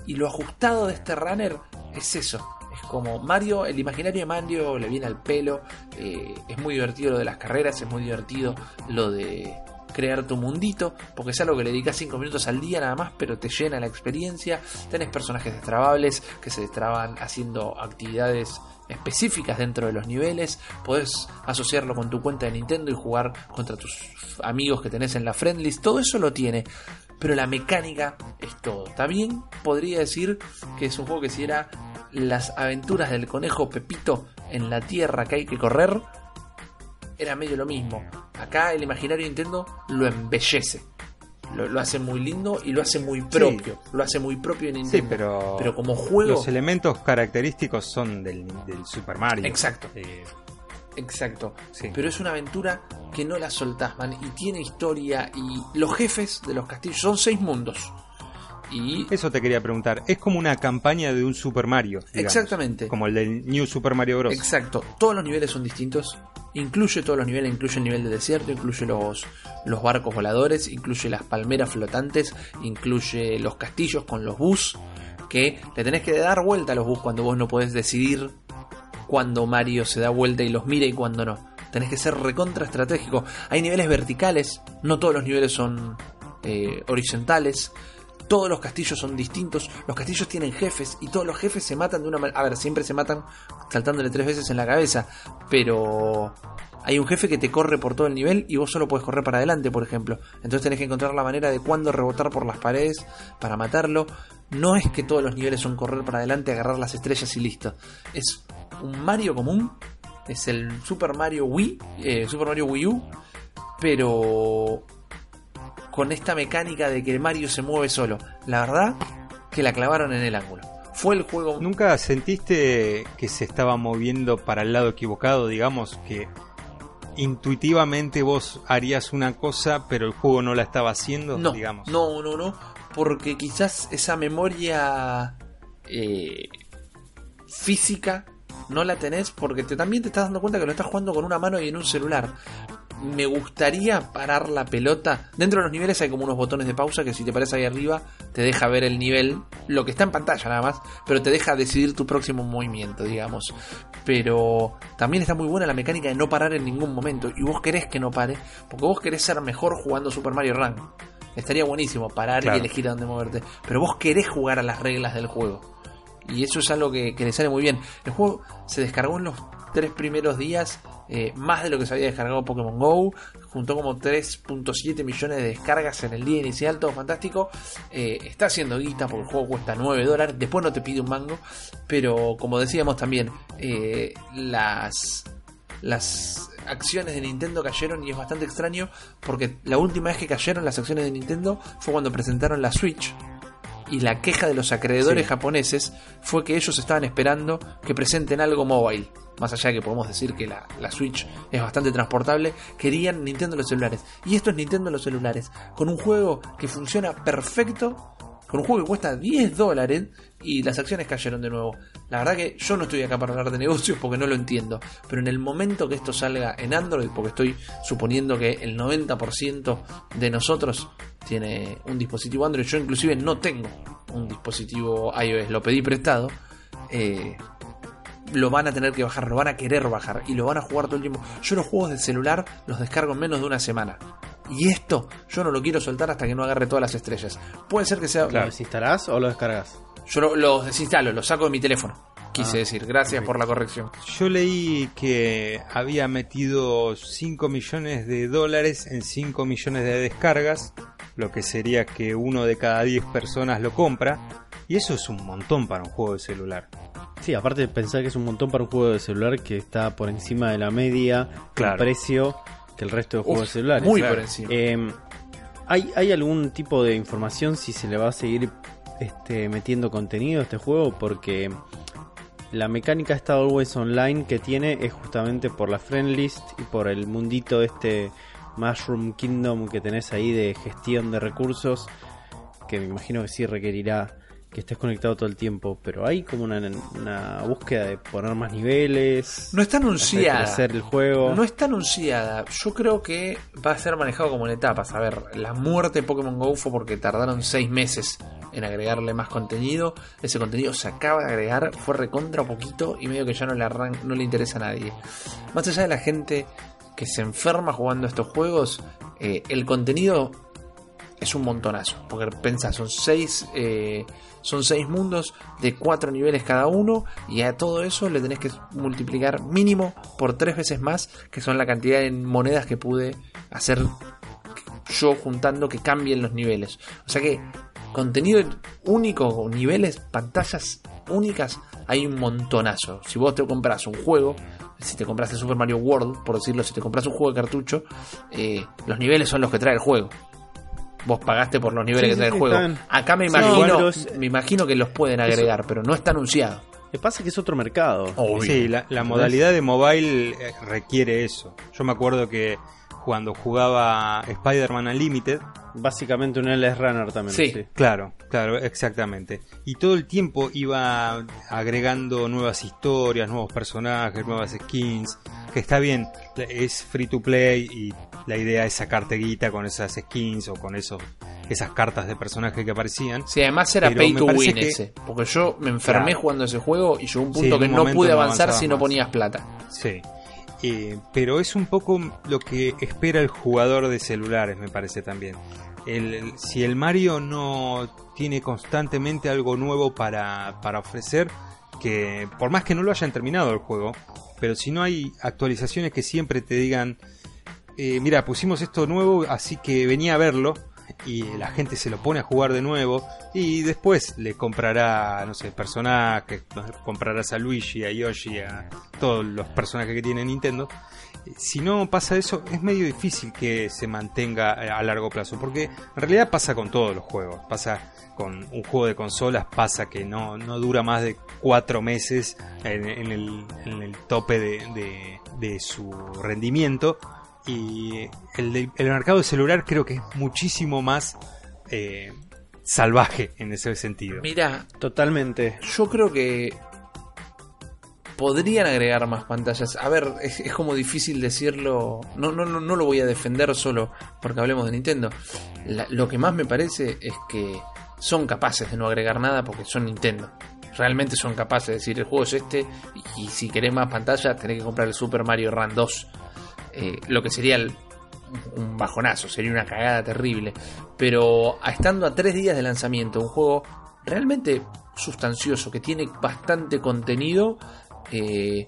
Y lo ajustado de este runner es eso. Es como Mario, el imaginario de Mario le viene al pelo. eh, es muy divertido lo de las carreras, es muy divertido lo de crear tu mundito, porque es algo que le dedicas 5 minutos al día nada más, pero te llena la experiencia. Tenés personajes destrabables que se destraban haciendo actividades específicas dentro de los niveles. Podés asociarlo con tu cuenta de Nintendo y jugar contra tus amigos que tenés en la friendlist. Todo eso lo tiene. Pero la mecánica es todo. Bien, podría decir que es un juego que si era las aventuras del conejo Pepito en la tierra que hay que correr, era medio lo mismo. Acá el imaginario Nintendo lo embellece. Lo, lo hace muy lindo y lo hace muy propio. Lo hace muy propio Sí, Nintendo. pero, Pero como juego. los elementos característicos son del, del Super Mario. Exacto. Eh, Exacto. Sí. Pero es una aventura que no la soltás, man. Y tiene historia. Y los jefes de los castillos son seis mundos. Y. Eso te quería preguntar. Es como una campaña de un Super Mario. digamos. Exactamente. Como el del New Super Mario Bros. Exacto. Todos los niveles son distintos. Incluye todos los niveles, incluye el nivel de desierto, incluye los, los barcos voladores, incluye las palmeras flotantes, incluye los castillos con los bus. Que le tenés que dar vuelta a los bus cuando vos no podés decidir cuando Mario se da vuelta y los mira y cuando no. Tenés que ser recontra estratégico. Hay niveles verticales, no todos los niveles son eh, horizontales. Todos los castillos son distintos. Los castillos tienen jefes y todos los jefes se matan de una manera. A ver, siempre se matan saltándole tres veces en la cabeza. Pero hay un jefe que te corre por todo el nivel y vos solo puedes correr para adelante, por ejemplo. Entonces tenés que encontrar la manera de cuándo rebotar por las paredes para matarlo. No es que todos los niveles son correr para adelante, agarrar las estrellas y listo. Es un Mario común. Es el Super Mario Wii, eh, Super Mario Wii U, pero con esta mecánica de que Mario se mueve solo. La verdad que la clavaron en el ángulo. Fue el juego ¿Nunca sentiste que se estaba moviendo para el lado equivocado? Digamos que intuitivamente vos harías una cosa, pero el juego no la estaba haciendo, No, digamos. no, no, no, porque quizás esa memoria eh, física no la tenés porque te, también te estás dando cuenta que lo estás jugando con una mano y en un celular. Me gustaría parar la pelota. Dentro de los niveles hay como unos botones de pausa que si te parece ahí arriba te deja ver el nivel, lo que está en pantalla nada más, pero te deja decidir tu próximo movimiento, digamos. Pero también está muy buena la mecánica de no parar en ningún momento. Y vos querés que no pare, porque vos querés ser mejor jugando Super Mario Run. Estaría buenísimo parar Claro. y elegir a dónde moverte. Pero vos querés jugar a las reglas del juego. Y eso es algo que, que le sale muy bien. El juego se descargó en los tres primeros días eh, más de lo que se había descargado Pokémon Go. Juntó como 3.7 millones de descargas en el día inicial, todo fantástico. Eh, está haciendo guita porque el juego cuesta 9 dólares. Después no te pide un mango. Pero como decíamos también, eh, las, las acciones de Nintendo cayeron y es bastante extraño porque la última vez que cayeron las acciones de Nintendo fue cuando presentaron la Switch y la queja de los acreedores Sí. japoneses fue que ellos estaban esperando que presenten algo móvil. Más allá de que podemos decir que la, la Switch es bastante transportable, querían Nintendo en los celulares. Y esto es Nintendo en los celulares, con un juego que funciona perfecto, con un juego que cuesta 10 dólares y las acciones cayeron de nuevo. La verdad que yo no estoy acá para hablar de negocios porque no lo entiendo, pero en el momento que esto salga en Android, porque estoy suponiendo que el 90% de nosotros tiene un dispositivo Android, yo inclusive no tengo un dispositivo iOS, lo pedí prestado, eh, lo van a tener que bajar, lo van a querer bajar y lo van a jugar todo el tiempo. Yo los juegos de celular los descargo en menos de una semana. Y esto yo no lo quiero soltar hasta que no agarre todas las estrellas. Puede ser que sea... ¿Lo desinstalás o lo descargas? Yo lo- los desinstalo, los saco de mi teléfono. Quise Ah, decir, gracias por la corrección. Yo leí que había metido 5 millones de dólares en 5 millones de descargas, lo que sería que uno de cada 10 personas lo compra, y eso es un montón para un juego de celular. Sí, aparte de pensar que es un montón para un juego de celular que está por encima de la media Claro. en precio que el resto de juegos Uf, de celulares. muy claro. por encima. Eh, ¿hay, ¿Hay algún tipo de información si se le va a seguir este, metiendo contenido a este juego? Porque la mecánica esta Always Online que tiene es justamente por la friend list y por el mundito este Mushroom Kingdom que tenés ahí de gestión de recursos, que me imagino que sí requerirá que estés conectado todo el tiempo, pero hay como una, una búsqueda de poner más niveles, no está hacer anunciada. crecer el juego. No está anunciada. Yo creo que va a ser manejado como en etapas. A ver, la muerte de Pokémon Go fue porque tardaron 6 meses en agregarle más contenido. Ese contenido se acaba de agregar, fue recontra poquito y medio que ya no le, arran- no le interesa a nadie. Más allá de la gente que se enferma jugando estos juegos, eh, el contenido es un montonazo. Porque pensá, son seis, eh, son seis mundos de cuatro niveles cada uno. Y a todo eso le tenés que multiplicar mínimo por tres veces más, que son la cantidad de monedas que pude hacer yo juntando que cambien los niveles. O sea que contenido único, niveles, pantallas únicas, hay un montonazo. Si vos te compras un juego, si te compras el Super Mario World, por decirlo, si te compras un juego de cartucho, eh, los niveles son los que trae el juego. Vos pagaste por los niveles Sí, que trae sí, el juego. están- Acá me imagino, los- me imagino que los pueden agregar, pero no está anunciado. que pasa que es otro mercado. Obvio. Sí, la, la modalidad de mobile eh, requiere eso. Yo me acuerdo que cuando jugaba Spider-Man Unlimited, Básicamente un LS Runner también. Sí. Claro, claro, exactamente. Y todo el tiempo iba agregando nuevas historias, nuevos personajes, nuevas skins. Que está bien, es free to play y la idea es sacarte guita con esas skins o con esos, esas cartas de personaje que aparecían. Sí, además era Pero pay to win que- ese. Porque yo me enfermé Claro. jugando ese juego y llegó un Sí, punto que un no pude avanzar si no más. ponías plata. Sí. Eh, pero es un poco lo que espera el jugador de celulares, me parece también. El- si el Mario no tiene constantemente algo nuevo para, para ofrecer, que por más que no lo hayan terminado el juego, pero si no hay actualizaciones que siempre te digan, eh, mira, pusimos esto nuevo, así que venía a verlo. Y la gente se lo pone a jugar de nuevo. Y después le comprará, no sé, personajes. Comprarás a Luigi, a Yoshi, a todos los personajes que tiene Nintendo. Si no pasa eso, es medio difícil que se mantenga eh, a largo plazo. Porque en realidad pasa con todos los juegos. Pasa con un juego de consolas, pasa que no, no dura más de cuatro meses en, en el, en el tope de, de- de su rendimiento. Y el, de- el mercado de celular creo que es muchísimo más eh, salvaje en ese sentido. Mira, Totalmente. yo creo que podrían agregar más pantallas. A ver, es, como difícil decirlo. No, no, no, no lo voy a defender solo porque hablemos de Nintendo. Lo que más me parece es que son capaces de no agregar nada porque son Nintendo. Realmente son capaces de decir el juego es este y si querés más pantalla tenés que comprar el Super Mario Run 2. Eh, lo que sería un bajonazo, sería una cagada terrible. Pero estando a tres días de lanzamiento, un juego realmente sustancioso, que tiene bastante contenido, eh,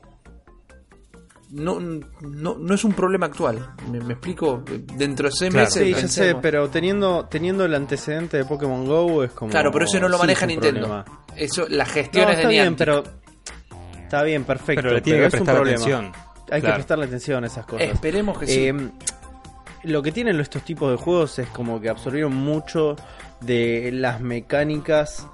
no, no, no es un problema actual. ¿Me, me explico? Dentro de seis Claro. meses... Sí, ya sé, pero teniendo, teniendo el antecedente de Pokémon Go es como. Claro, pero eso no lo sí, maneja Nintendo. problema. Eso, las No, gestiones está de bien, Niantic. pero. Está bien, perfecto. pero le tiene que prestar atención. Hay que prestarle atención a esas cosas. Esperemos que sí. Eh, lo que tienen estos tipos de juegos es como que absorbieron mucho de las mecánicas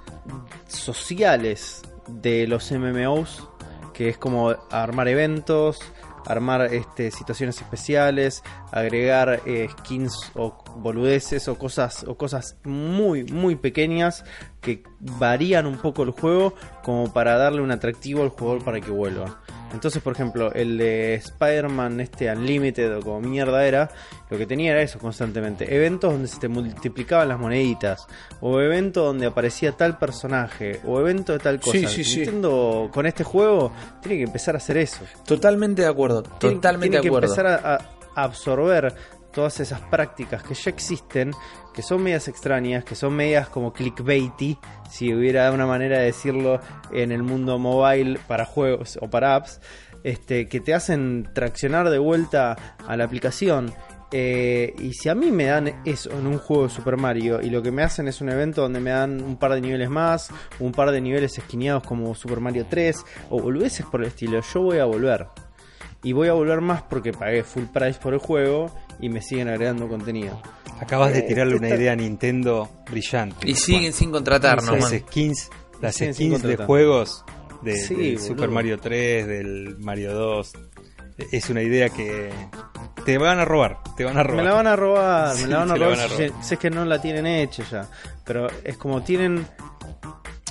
sociales de los MMOs, que es como armar eventos, armar este, situaciones especiales, agregar eh, skins o boludeces o cosas o cosas muy muy pequeñas que varían un poco el juego como para darle un atractivo al jugador para que vuelva. Entonces, por ejemplo, el de Spider-Man, este Unlimited o como mierda era, lo que tenía era eso constantemente. Eventos donde se te multiplicaban las moneditas, o eventos donde aparecía tal personaje, o evento de tal cosa. Sí, sí, sí. Nintendo con este juego tiene que empezar a hacer eso. Totalmente de acuerdo. Tiene, Totalmente tiene de que acuerdo. empezar a, a- a absorber todas esas prácticas que ya existen, que son medias extrañas, que son medias como clickbaity, si hubiera una manera de decirlo en el mundo mobile para juegos o para apps, este, que te hacen traccionar de vuelta a la aplicación. Eh, y si a mí me dan eso en un juego de Super Mario y lo que me hacen es un evento donde me dan un par de niveles más, un par de niveles esquineados como Super Mario 3 o boludeces por el estilo, yo voy a volver. Y voy a volver más porque pagué full price por el juego y me siguen agregando contenido. Acabas de Eh, tirarle una idea a Nintendo brillante. Y siguen sin contratarnos, Las skins, las skins de juegos de, Sí, del boludo. Super Mario 3, del Mario 2. Es una idea que te van a robar, te van a robar. Me la van a robar, me Sí, la van a te la robar, van a si, robar. si es que no la tienen hecha ya. Pero es como tienen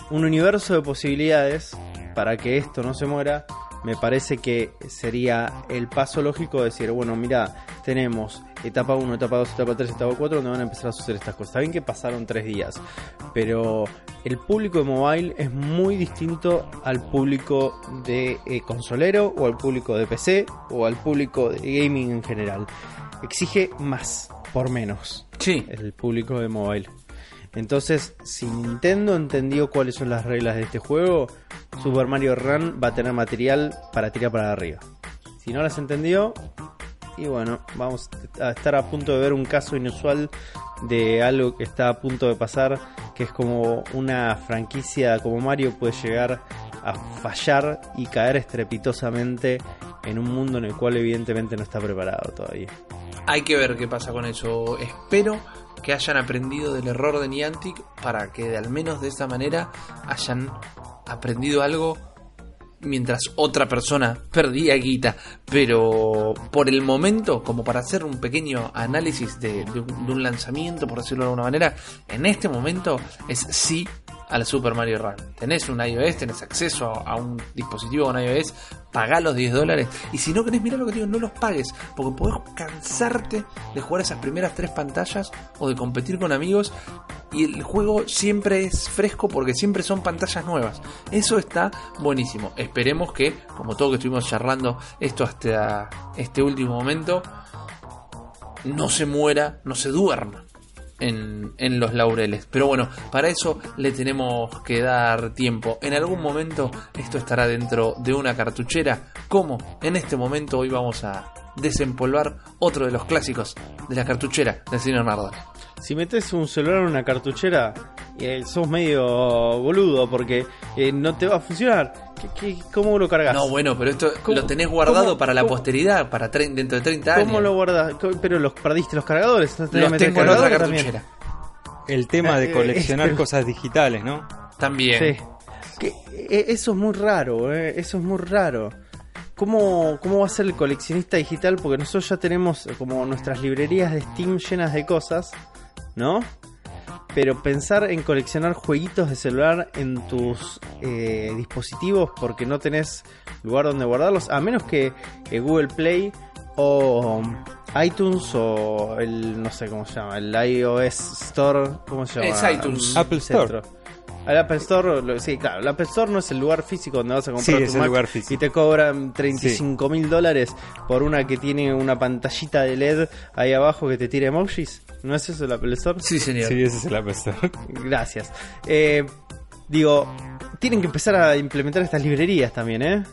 un universo de posibilidades para que esto no se muera. Me parece que sería el paso lógico decir, bueno, mira, tenemos etapa 1, etapa 2, etapa 3, etapa 4, donde van a empezar a suceder estas cosas. Está bien que pasaron tres días, pero el público de mobile es muy distinto al público de eh, consolero o al público de PC o al público de gaming en general. Exige más por menos Sí, el público de mobile. Entonces, si Nintendo entendió cuáles son las reglas de este juego, Super Mario Run va a tener material para tirar para arriba. Si no las entendió, y bueno, vamos a estar a punto de ver un caso inusual de algo que está a punto de pasar, que es como una franquicia como Mario puede llegar a fallar y caer estrepitosamente en un mundo en el cual evidentemente no está preparado todavía. hay que ver qué pasa con eso. Espero que hayan aprendido del error de Niantic para que de al menos de esta manera hayan aprendido algo mientras otra persona perdía guita. Pero por el momento, como para hacer un pequeño análisis de, de un, de un lanzamiento, por decirlo de alguna manera, en este momento es sí al Super Mario Run. Tenés un iOS, tenés acceso a, un dispositivo con iOS, pagá los 10 dólares. Y si no querés mirar lo que te digo, no los pagues, porque podés cansarte de jugar esas primeras tres pantallas o de competir con amigos. Y el juego siempre es fresco porque siempre son pantallas nuevas. Eso está buenísimo. Esperemos que, como todo que estuvimos charlando esto hasta este último momento, no se muera, no se duerma en, los laureles. Pero bueno, para eso le tenemos que dar tiempo. En algún momento esto estará dentro de una cartuchera. Como en este momento hoy vamos a desempolvar otro de los clásicos de la cartuchera del señor Nardone. Si metes un celular en una cartuchera, eh, sos medio boludo porque eh, no te va a funcionar. ¿Qué, qué- cómo lo cargas? No, bueno, pero esto ¿Cómo- lo tenés guardado cómo- para la cómo- posteridad, para tre- dentro de 30 años. ¿Cómo lo guardas? Pero los perdiste los cargadores. ¿no tenés Los tengo en otra cargadores también? cartuchera. El tema Eh, de coleccionar este- cosas digitales, ¿no? También. Sí. Que, eh, eso es muy raro, eh, eso es muy raro. ¿Cómo, ¿Cómo va a ser el coleccionista digital? Porque nosotros ya tenemos eh, como nuestras librerías de Steam llenas de cosas, ¿no? Pero pensar en coleccionar jueguitos de celular en tus eh, dispositivos porque no tenés lugar donde guardarlos, a menos que eh, Google Play o um, iTunes o el, no sé cómo se llama, el iOS Store, ¿cómo se llama? Es iTunes. Apple Store. Centro. El Apple Store, lo- sí, claro, el Apple Store no es el lugar físico donde vas a comprar Sí, tu es el Mac lugar físico. y te cobran 35 mil dólares por una que tiene una pantallita de LED ahí abajo que te tira emojis. ¿No es eso el Apple Store? Sí, señor. Sí, ese es el App Store. Gracias. Eh, digo, tienen que empezar a implementar estas librerías también, ¿eh?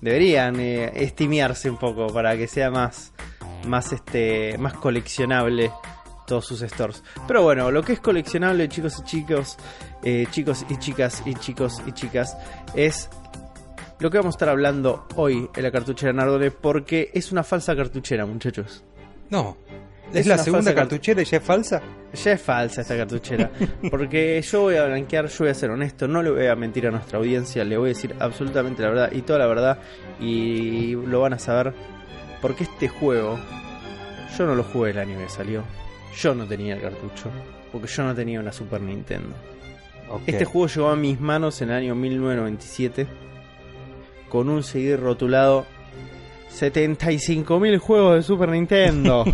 Deberían eh, estimearse un poco para que sea más, más, este, más coleccionable todos sus stores. Pero bueno, lo que es coleccionable, chicos y chicos, eh, chicos y chicas y chicos y chicas, es lo que vamos a estar hablando hoy en la cartuchera Nardone, porque es una falsa cartuchera, muchachos. No. Es ¿Es, la segunda cartuchera y ya es falsa? Ya es falsa esta cartuchera. Porque yo voy a blanquear, yo voy a ser honesto, no le voy a mentir a nuestra audiencia, le voy a decir absolutamente la verdad y toda la verdad. Y lo van a saber. Porque este juego, yo no lo jugué el año que salió. Yo no tenía el cartucho. Porque yo no tenía una Super Nintendo. Este juego llegó a mis manos en el año 1997. Con un CD rotulado 75.000 juegos de Super Nintendo.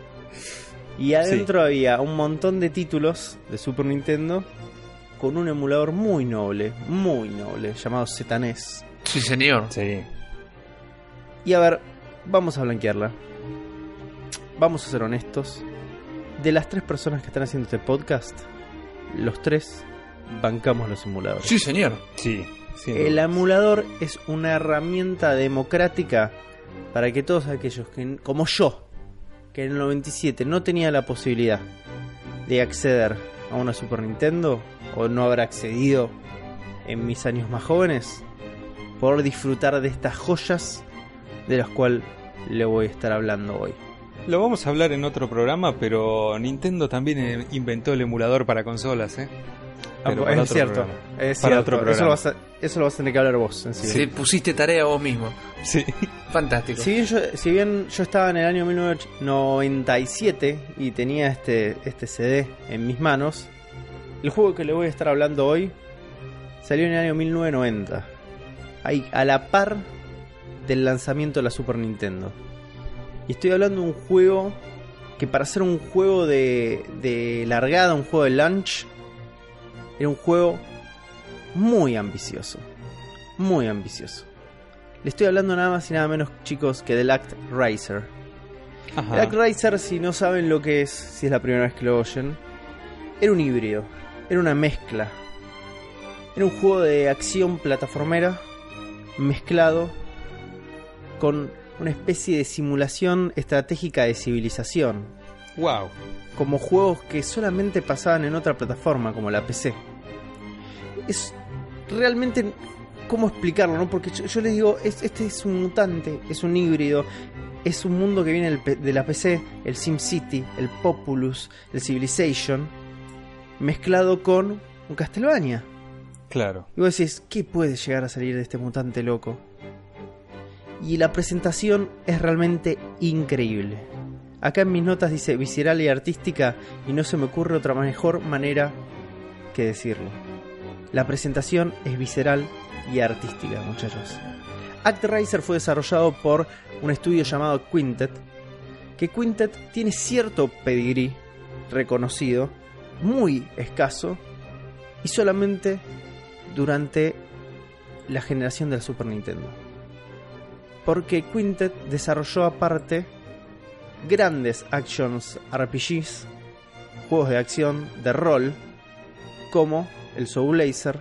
y adentro había un montón de títulos de Super Nintendo con un emulador muy noble, muy noble, llamado ZNES. Sí, señor. Sí. Y a ver, vamos a blanquearla. Vamos a ser honestos. De las tres personas que están haciendo este podcast, los tres bancamos los emuladores. Sí, señor. Sí. sí El emulador es una herramienta democrática para que todos aquellos que, como yo, que en el 97 no tenía la posibilidad de acceder a una Super Nintendo o no haber accedido en mis años más jóvenes, poder disfrutar de estas joyas de las cuales le voy a estar hablando hoy. Lo vamos a hablar en otro programa, pero Nintendo también eh, inventó el emulador para consolas, ¿eh? Pero para es otro cierto, es Para cierto. otro Eso, programa. lo vas a, eso lo vas a tener que hablar vos. En sí. Te pusiste tarea vos mismo. Sí. Fantástico. Si bien, yo, si bien yo estaba en el año 1997 y tenía este, este CD en mis manos, el juego que le voy a estar hablando hoy salió en el año 1990. Ahí, a la par del lanzamiento de la Super Nintendo. Y estoy hablando de un juego que para ser un juego de, de largada, un juego de launch, era un juego muy ambicioso. Muy ambicioso. Le estoy hablando nada más y nada menos, chicos, que del Act Riser. Ajá. El Act Riser, si no saben lo que es, si es la primera vez que lo oyen, era un híbrido, era una mezcla. Era un juego de acción plataformera mezclado con una especie de simulación estratégica de civilización, Wow. como juegos que solamente pasaban en otra plataforma como la PC. Es realmente cómo explicarlo, ¿no? Porque yo, yo les digo, es- este es un mutante, es un híbrido, es un mundo que viene de la PC, el SimCity, el Populous, el Civilization, mezclado con un Castlevania. Claro. Y vos decís, ¿qué puede llegar a salir de este mutante loco? Y la presentación es realmente increíble. Acá en mis notas dice visceral y artística y no se me ocurre otra mejor manera que decirlo. La presentación es visceral y artística, muchachos. ActRaiser fue desarrollado por un estudio llamado Quintet, que Quintet tiene cierto pedigrí reconocido, muy escaso, y solamente durante la generación de la Super Nintendo. Porque Quintet desarrolló aparte grandes actions RPGs, juegos de acción de rol, como el Soul Blazer,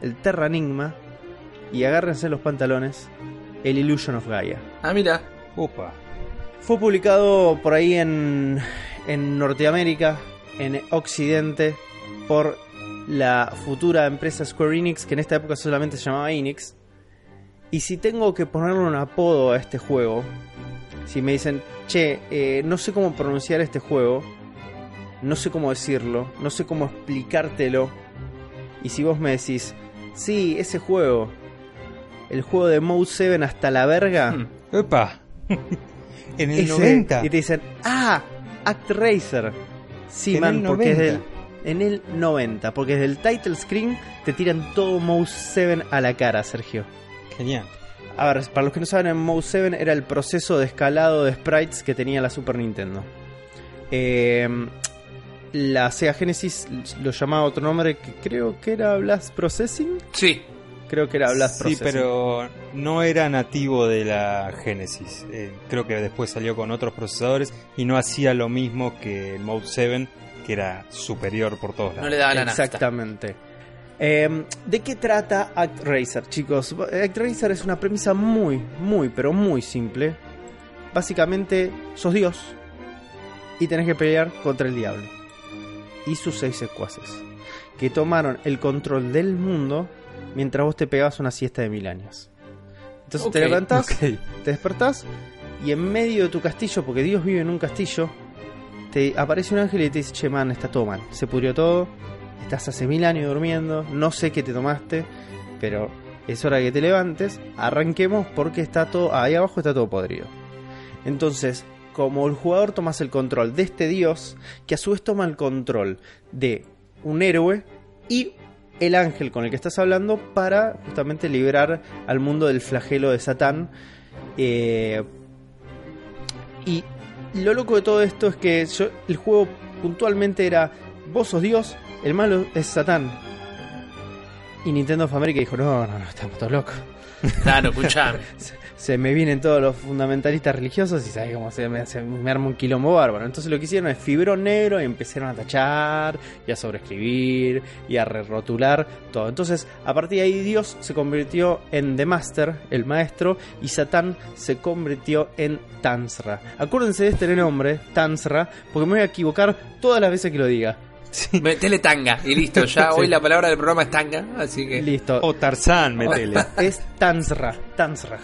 el Terra Enigma y agárrense los pantalones, el Illusion of Gaia. Ah, mira. Opa. Fue publicado por ahí en, en Norteamérica, en Occidente, por la futura empresa Square Enix, que en esta época solamente se llamaba Enix. Y si tengo que ponerle un apodo a este juego, si me dicen, che, eh, no sé cómo pronunciar este juego, no sé cómo decirlo, no sé cómo explicártelo, y si vos me decís, sí, ese juego, el juego de Mode 7 hasta la verga, Hmm. Opa. en el ese- 90. y te dicen, ah, ActRaiser. Sí, En man, porque es 90. del, en el 90, porque desde el title screen te tiran todo Mode 7 a la cara, Sergio. Genial. A ver, para los que no saben, en Mode 7 era el proceso de escalado de sprites que tenía la Super Nintendo. Eh, la Sega Genesis lo llamaba otro nombre que creo que era Blast Processing. Sí. Creo que era Blast Sí, Processing. pero no era nativo de la Genesis. Eh, creo que después salió con otros procesadores y no hacía lo mismo que el Mode 7, que era superior por todos No lados. le daba la. Exactamente. Eh, ¿De qué trata ActRaiser, chicos? ActRaiser es una premisa muy, muy, pero muy simple. Básicamente, sos Dios y tenés que pelear contra el diablo y sus seis secuaces, que tomaron el control del mundo mientras vos te pegabas una siesta de mil años. Entonces te levantás, te despertás y en medio de tu castillo, porque Dios vive en un castillo, te aparece un ángel y te dice, che man, está todo mal, se pudrió todo, estás hace mil años durmiendo, no sé qué te tomaste, pero es hora que te levantes, arranquemos porque está todo, ahí abajo está todo podrido. Entonces, como el jugador tomas el control de este dios, que a su vez toma el control de un héroe y el ángel con el que estás hablando para justamente liberar al mundo del flagelo de Satán. Eh, y lo loco de todo esto es que el juego puntualmente era, vos sos Dios, el malo es Satán. Y Nintendo of America dijo, no, no, no, estamos todos locos. Claro, escuchame. Se me vienen todos los fundamentalistas religiosos y sabes cómo se me, se me arma un quilombo bárbaro. Entonces lo que hicieron es fibrón negro y empezaron a tachar y a sobreescribir y a re-rotular todo. Entonces a partir de ahí Dios se convirtió en The Master, el maestro, y Satán se convirtió en Tansra. Acuérdense de este nombre, Tansra, porque me voy a equivocar todas las veces que lo diga. Metele tanga y listo. Ya Sí. hoy la palabra del programa es tanga, así que. Listo. O Tarzán, metele. Es Tansra, Tansra.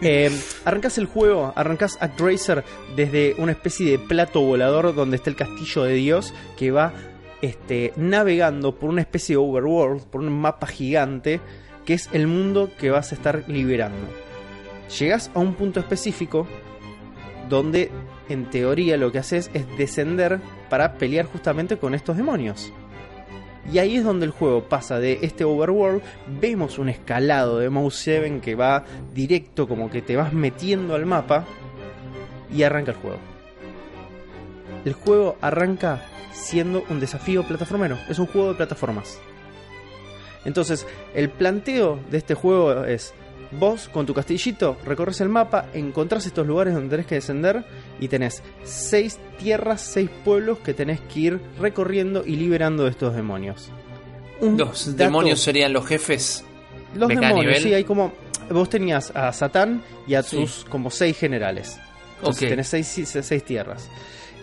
Eh, arrancás el juego, arrancás ActRaiser desde una especie de plato volador donde está el castillo de Dios que va este, navegando por una especie de overworld, por un mapa gigante que es el mundo que vas a estar liberando. Llegás a un punto específico donde en teoría lo que haces es descender para pelear justamente con estos demonios. Y ahí es donde el juego pasa de este overworld, vemos un escalado de Mouse 7 que va directo como que te vas metiendo al mapa y arranca el juego. El juego arranca siendo un desafío plataformero, es un juego de plataformas. Entonces, el planteo de este juego es vos con tu castillito recorres el mapa, encontrás estos lugares donde tenés que descender y tenés seis tierras, seis pueblos que tenés que ir recorriendo y liberando de estos demonios. Un Los dato- demonios serían los jefes. los demonios, nivel. sí, hay como vos tenías a Satán y a Sí. tus como seis generales. Entonces tenés seis, seis- seis tierras.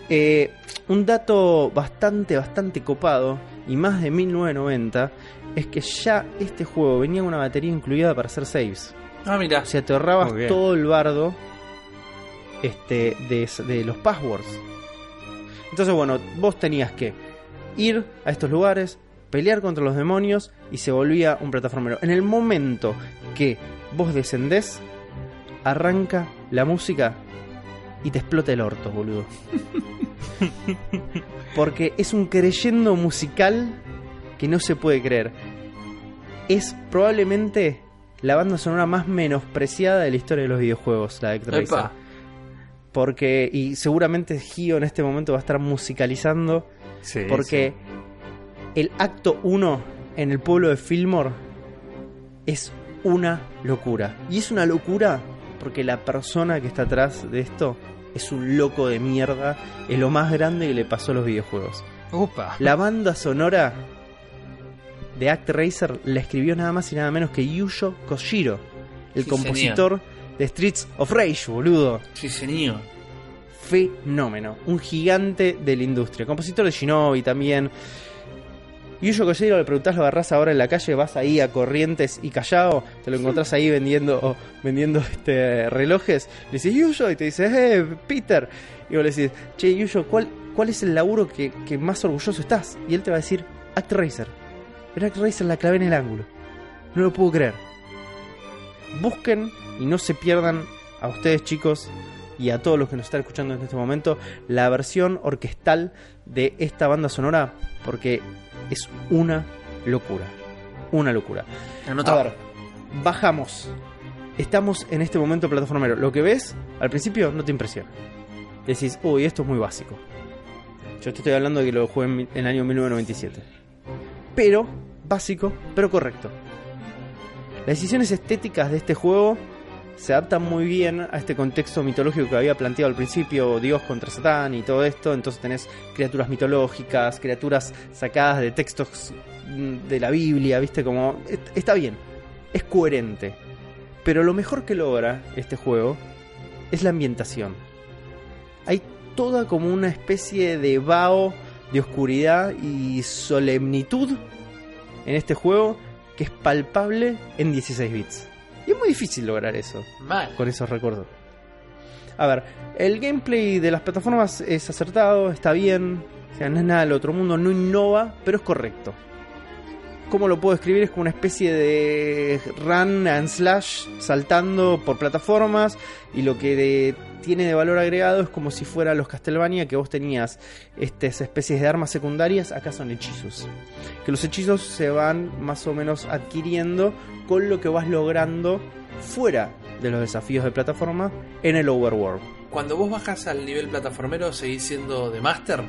Eh, un dato bastante, bastante copado y más de 1990 es que ya este juego venía con una batería incluida para hacer saves. Ah, mira. O sea, te ahorrabas todo el bardo este, de, de los passwords. Entonces, bueno, vos tenías que ir a estos lugares, pelear contra los demonios, y se volvía un plataformero. En el momento que vos descendés, arranca la música y te explota el orto, boludo. Porque es un creyendo musical que no se puede creer. Es probablemente la banda sonora más menospreciada de la historia de los videojuegos, la de. Epa. Porque, y seguramente Gio en este momento va a estar musicalizando. Sí, Porque el acto 1 en el pueblo de Fillmore es una locura. Y es una locura porque la persona que está atrás de esto es un loco de mierda. Es lo más grande que le pasó a los videojuegos. Upa. La banda sonora de ActRaiser la escribió nada más y nada menos que Yuyo Koshiro, el Sí, compositor de Streets of Rage, boludo Sí, señor. fenómeno, un gigante de la industria, compositor de Shinobi también. Yuyo Koshiro le preguntás, lo agarrás ahora en la calle, vas ahí a Corrientes y Callao, te lo encontrás ahí vendiendo vendiendo este relojes, le decís Yuyo y te dice, eh, Peter. Y vos le decís, che, Yuyo, ¿cuál, cuál es el laburo que, que más orgulloso estás? Y él te va a decir, ActRaiser. Pero ActRaiser la clavé en el ángulo. No lo puedo creer. Busquen y no se pierdan a ustedes chicos y a todos los que nos están escuchando en este momento la versión orquestal de esta banda sonora porque es una locura. Una locura. Anotado. A ver, bajamos. Estamos en este momento plataformero. Lo que ves al principio no te impresiona. Decís, uy, esto es muy básico. Yo te estoy hablando de que lo jugué en el año 1997. Pero, básico, pero correcto. Las decisiones estéticas de este juego se adaptan muy bien a este contexto mitológico que había planteado al principio, Dios contra Satán y todo esto. Entonces tenés criaturas mitológicas, criaturas sacadas de textos mm, de la Biblia, ¿viste? Como... est- Está bien, es coherente. Pero lo mejor que logra este juego es la ambientación. Hay toda como una especie de vaho de oscuridad y solemnitud en este juego que es palpable en 16 bits. Y es muy difícil lograr eso Mal. con esos recuerdos. A ver, el gameplay de las plataformas es acertado, está bien, o sea, no es nada del otro mundo, no innova, pero es correcto. ¿Cómo lo puedo escribir? Es como una especie de run and slash saltando por plataformas y lo que de- tiene de valor agregado es como si fuera los Castlevania que vos tenías estas especies de armas secundarias, acá son hechizos. Que los hechizos se van más o menos adquiriendo con lo que vas logrando fuera de los desafíos de plataforma en el overworld. Cuando vos bajas al nivel plataformero, ¿seguís siendo de Master?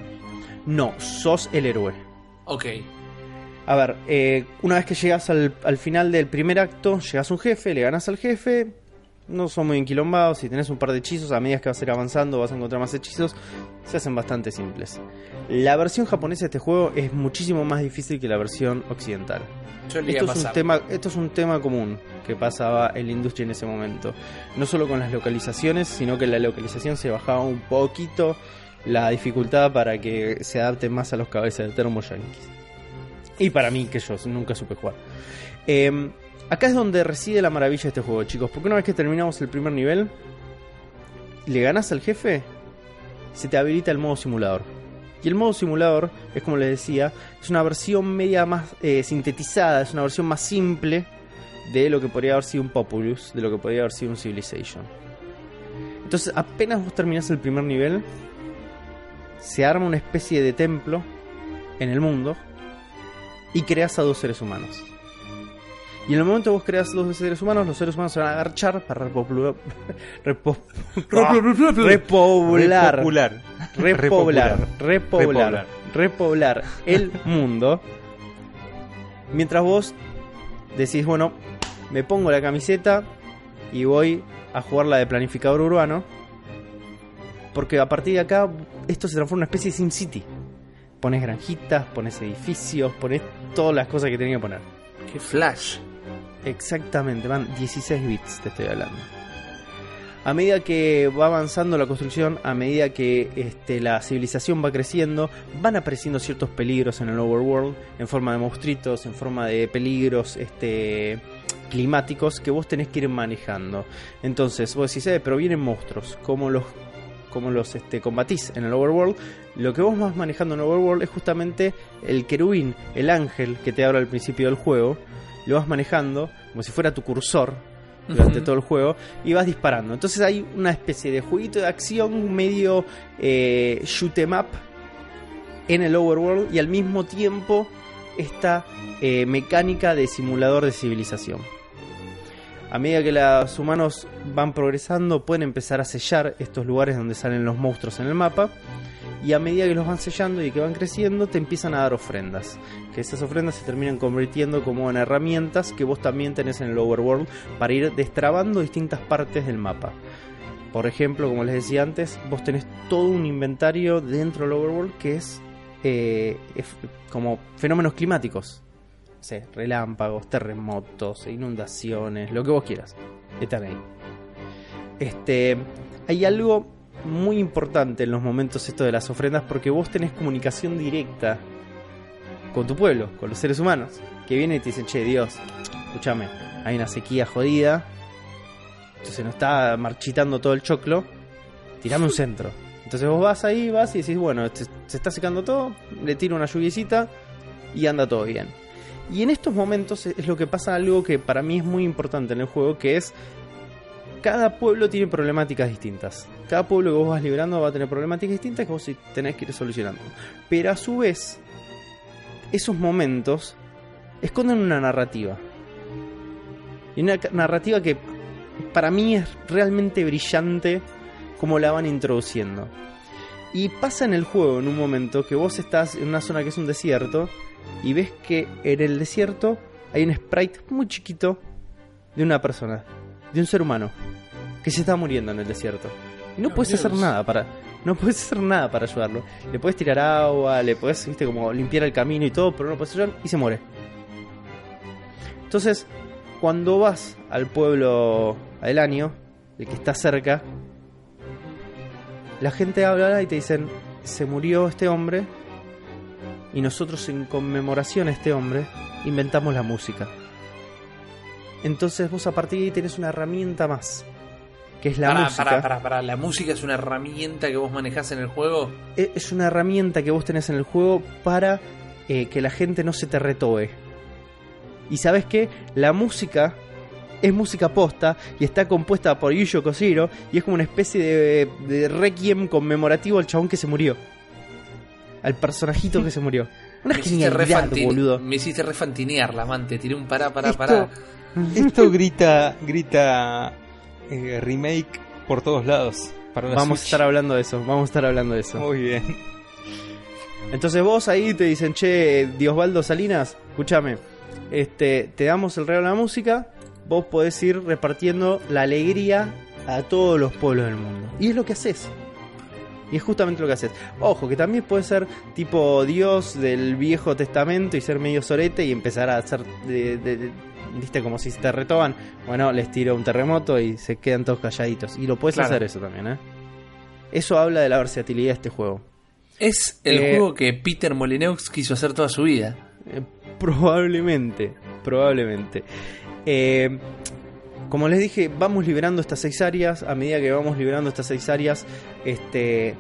No, sos el héroe. Ok. A ver, eh, una vez que llegas al, al final del primer acto, llegas a un jefe, le ganas al jefe, no son muy enquilombados, si tenés un par de hechizos, a medida que vas a ir avanzando vas a encontrar más hechizos, se hacen bastante simples. La versión japonesa de este juego es muchísimo más difícil que la versión occidental. Yo Esto es, un tema, esto es un tema común que pasaba en la industria en ese momento. No solo con las localizaciones, sino que la localización se bajaba un poquito la dificultad para que se adapte más a los cabezas de termo yankees. Y para mí, que yo nunca supe jugar. Eh, acá es donde reside la maravilla de este juego, chicos. Porque una vez que terminamos el primer nivel, le ganas al jefe, se te habilita el modo simulador. Y el modo simulador, es como les decía, es una versión media más eh, sintetizada, es una versión más simple de lo que podría haber sido un Populous, de lo que podría haber sido un Civilization. Entonces, apenas vos terminás el primer nivel, se arma una especie de templo en el mundo y creas a dos seres humanos. Y en el momento que vos creas dos seres humanos, los seres humanos se van a agarchar para repoblar, repoblar, repoblar, Repoblar. repoblar el mundo. Mientras vos decís, bueno, me pongo la camiseta y voy a jugar la de planificador urbano. Porque a partir de acá esto se transforma en una especie de Sim City. Pones granjitas, pones edificios, pones todas las cosas que tenía que poner. Qué flash. Exactamente, van 16 bits, te estoy hablando. A medida que va avanzando la construcción, a medida que este, la civilización va creciendo, van apareciendo ciertos peligros en el overworld, en forma de monstruitos, en forma de peligros este, climáticos que vos tenés que ir manejando. Entonces, vos decís, eh, pero vienen monstruos, ¿cómo los, cómo los este, combatís en el overworld, lo que vos vas manejando en overworld es justamente el querubín, el ángel que te habla al principio del juego. Lo vas manejando como si fuera tu cursor durante todo el juego y vas disparando. Entonces hay una especie de jueguito de acción medio eh, shoot 'em up en el overworld y al mismo tiempo esta eh, mecánica de simulador de civilización. A medida que los humanos van progresando, pueden empezar a sellar estos lugares donde salen los monstruos en el mapa. Y a medida que los van sellando y que van creciendo, te empiezan a dar ofrendas. Que esas ofrendas se terminan convirtiendo como en herramientas que vos también tenés en el overworld para ir destrabando distintas partes del mapa. Por ejemplo, como les decía antes, vos tenés todo un inventario dentro del overworld que es eh, como fenómenos climáticos. Sé, relámpagos, terremotos, inundaciones, lo que vos quieras. Están ahí. Este, hay algo muy importante en los momentos esto de las ofrendas porque vos tenés comunicación directa con tu pueblo, con los seres humanos, que vienen y te dicen, che, Dios, escúchame, hay una sequía jodida, entonces nos está marchitando todo el choclo, tirame un centro. Entonces vos vas ahí, vas y decís, bueno, este- se está secando todo, le tiro una lluviecita y anda todo bien. Y en estos momentos es lo que pasa algo que para mí es muy importante en el juego, que es cada pueblo tiene problemáticas distintas. Cada pueblo que vos vas liberando va a tener problemáticas distintas que vos tenés que ir solucionando. Pero a su vez, esos momentos esconden una narrativa. Y una narrativa que para mí es realmente brillante como la van introduciendo. Y pasa en el juego en un momento que vos estás en una zona que es un desierto y ves que en el desierto hay un sprite muy chiquito de una persona, de un ser humano, que se está muriendo en el desierto. Y no puedes hacer nada para. No puedes hacer nada para ayudarlo. Le puedes tirar agua, le puedes, viste, como limpiar el camino y todo, pero no puedes ayudar y se muere. Entonces, cuando vas al pueblo del año, el que está cerca, la gente habla y te dicen, se murió este hombre y nosotros en conmemoración a este hombre inventamos la música. Entonces vos a partir de ahí tenés una herramienta más, que es la Pará, música. pará, pará, pará. ¿La música es una herramienta que vos manejás en el juego? E- Es una herramienta que vos tenés en el juego para eh, que la gente no se te retoe. Y sabes que la música es música posta y está compuesta por Yuyo Koshiro y es como una especie de, de requiem conmemorativo al chabón que se murió. Al personajito que se murió. Una me genialidad, boludo. me hiciste refantinear la man, te tiré un pará, pará, Esto- pará. Esto grita, grita eh, remake por todos lados. Para Vamos a estar hablando de eso, vamos a estar hablando de eso. Muy bien. Entonces vos ahí te dicen, che, Diosbaldo Salinas, escúchame, este, te damos el regalo de la música, vos podés ir repartiendo la alegría a todos los pueblos del mundo. Y es lo que haces. Y es justamente lo que haces. Ojo, que también puede ser tipo Dios del Viejo Testamento y ser medio sorete y empezar a hacer, de- de- de- viste, como si se te retoban. Bueno, les tiro un terremoto y se quedan todos calladitos. Y lo puedes Claro. hacer eso también, ¿eh? Eso habla de la versatilidad de este juego. Es el Eh, juego que Peter Molyneux quiso hacer toda su vida. Eh, probablemente, probablemente. Eh, como les dije, vamos liberando estas seis áreas. A medida que vamos liberando estas seis áreas, este,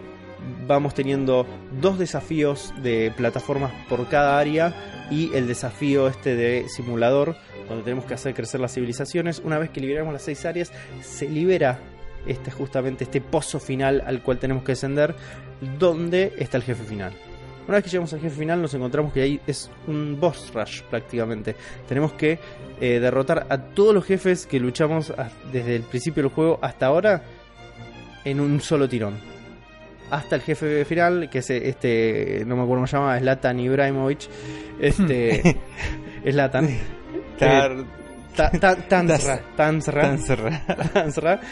vamos teniendo dos desafíos de plataformas por cada área y el desafío este de simulador, donde tenemos que hacer crecer las civilizaciones. Una vez que liberamos las seis áreas, se libera este justamente este pozo final al cual tenemos que descender, donde está el jefe final. Una vez que llegamos al jefe final nos encontramos que ahí es un boss rush prácticamente. Tenemos que eh, derrotar a todos los jefes que luchamos a- desde el principio del juego hasta ahora en un solo tirón. Hasta el jefe final, que es este, no me acuerdo cómo se llama, Zlatan Ibrahimovic. Este, Zlatan. Tar- Ta- ta- Tansra. Tansra. Tanzra. Tansra.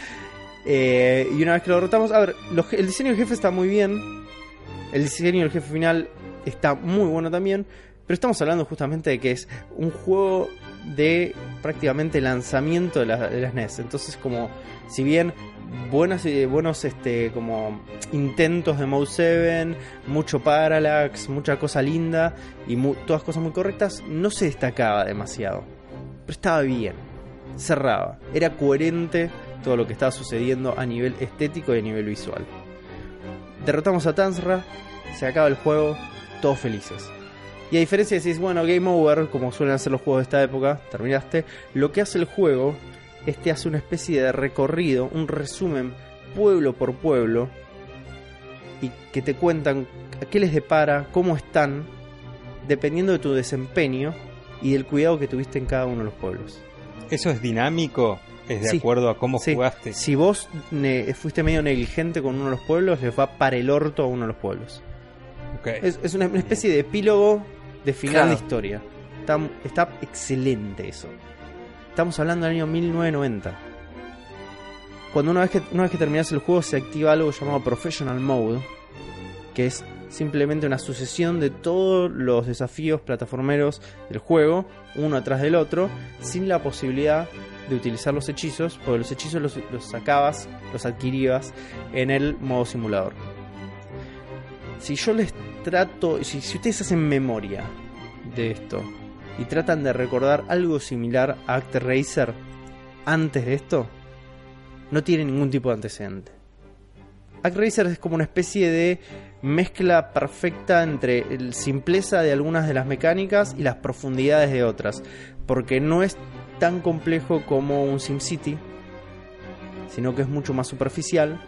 Eh, y una vez que lo derrotamos, a ver, los el diseño del jefe está muy bien. El diseño del jefe final está muy bueno también. Pero estamos hablando justamente de que es un juego de prácticamente lanzamiento de, la- de las NES. Entonces, como si bien buenas, eh, buenos este, como intentos de Mode 7, mucho parallax, mucha cosa linda y todas cosas muy correctas, no se destacaba demasiado. Pero estaba bien, cerraba, era coherente todo lo que estaba sucediendo a nivel estético y a nivel visual. Derrotamos a Tansra, se acaba el juego, todos felices. Y a diferencia de decís, bueno, game over, como suelen hacer los juegos de esta época, terminaste, lo que hace el juego es te hace una especie de recorrido, un resumen pueblo por pueblo, y que te cuentan qué les depara, cómo están, dependiendo de tu desempeño y del cuidado que tuviste en cada uno de los pueblos. ¿Eso es dinámico? ¿Es de Sí. acuerdo a cómo Sí, jugaste? Si vos ne- fuiste medio negligente con uno de los pueblos, les va para el orto a uno de los pueblos. Es, es una, una especie de epílogo de final Claro. de historia. Está, está excelente eso. Estamos hablando del año 1990. Cuando una vez, que, una vez que terminas el juego se activa algo llamado Professional Mode, que es simplemente una sucesión de todos los desafíos plataformeros del juego, uno atrás del otro, sin la posibilidad de utilizar los hechizos, porque los hechizos los, sacabas, los adquirías en el modo simulador. Si yo les trato, si, si ustedes hacen memoria de esto y tratan de recordar algo similar a Act Racer antes de esto, no tiene ningún tipo de antecedente. Act Racer es como una especie de mezcla perfecta entre la simpleza de algunas de las mecánicas y las profundidades de otras, porque no es tan complejo como un SimCity, sino que es mucho más superficial,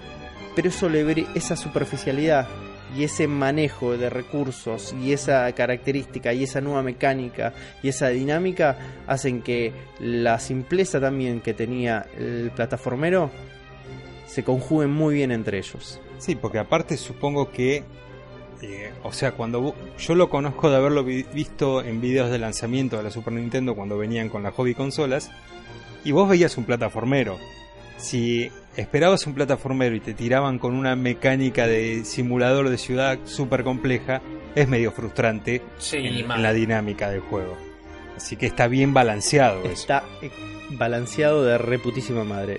pero eso le esa superficialidad y ese manejo de recursos y esa característica y esa nueva mecánica y esa dinámica hacen que la simpleza también que tenía el plataformero se conjuguen muy bien entre ellos. Sí, porque aparte supongo que, eh, o sea, cuando yo lo conozco de haberlo vi- visto en videos de lanzamiento de la Super Nintendo cuando venían con las hobby consolas, y vos veías un plataformero. Si esperabas un plataformero y te tiraban con una mecánica de simulador de ciudad súper compleja, es medio frustrante Sí, en, la dinámica del juego. Así que está bien balanceado. Está eh, balanceado de reputísima madre.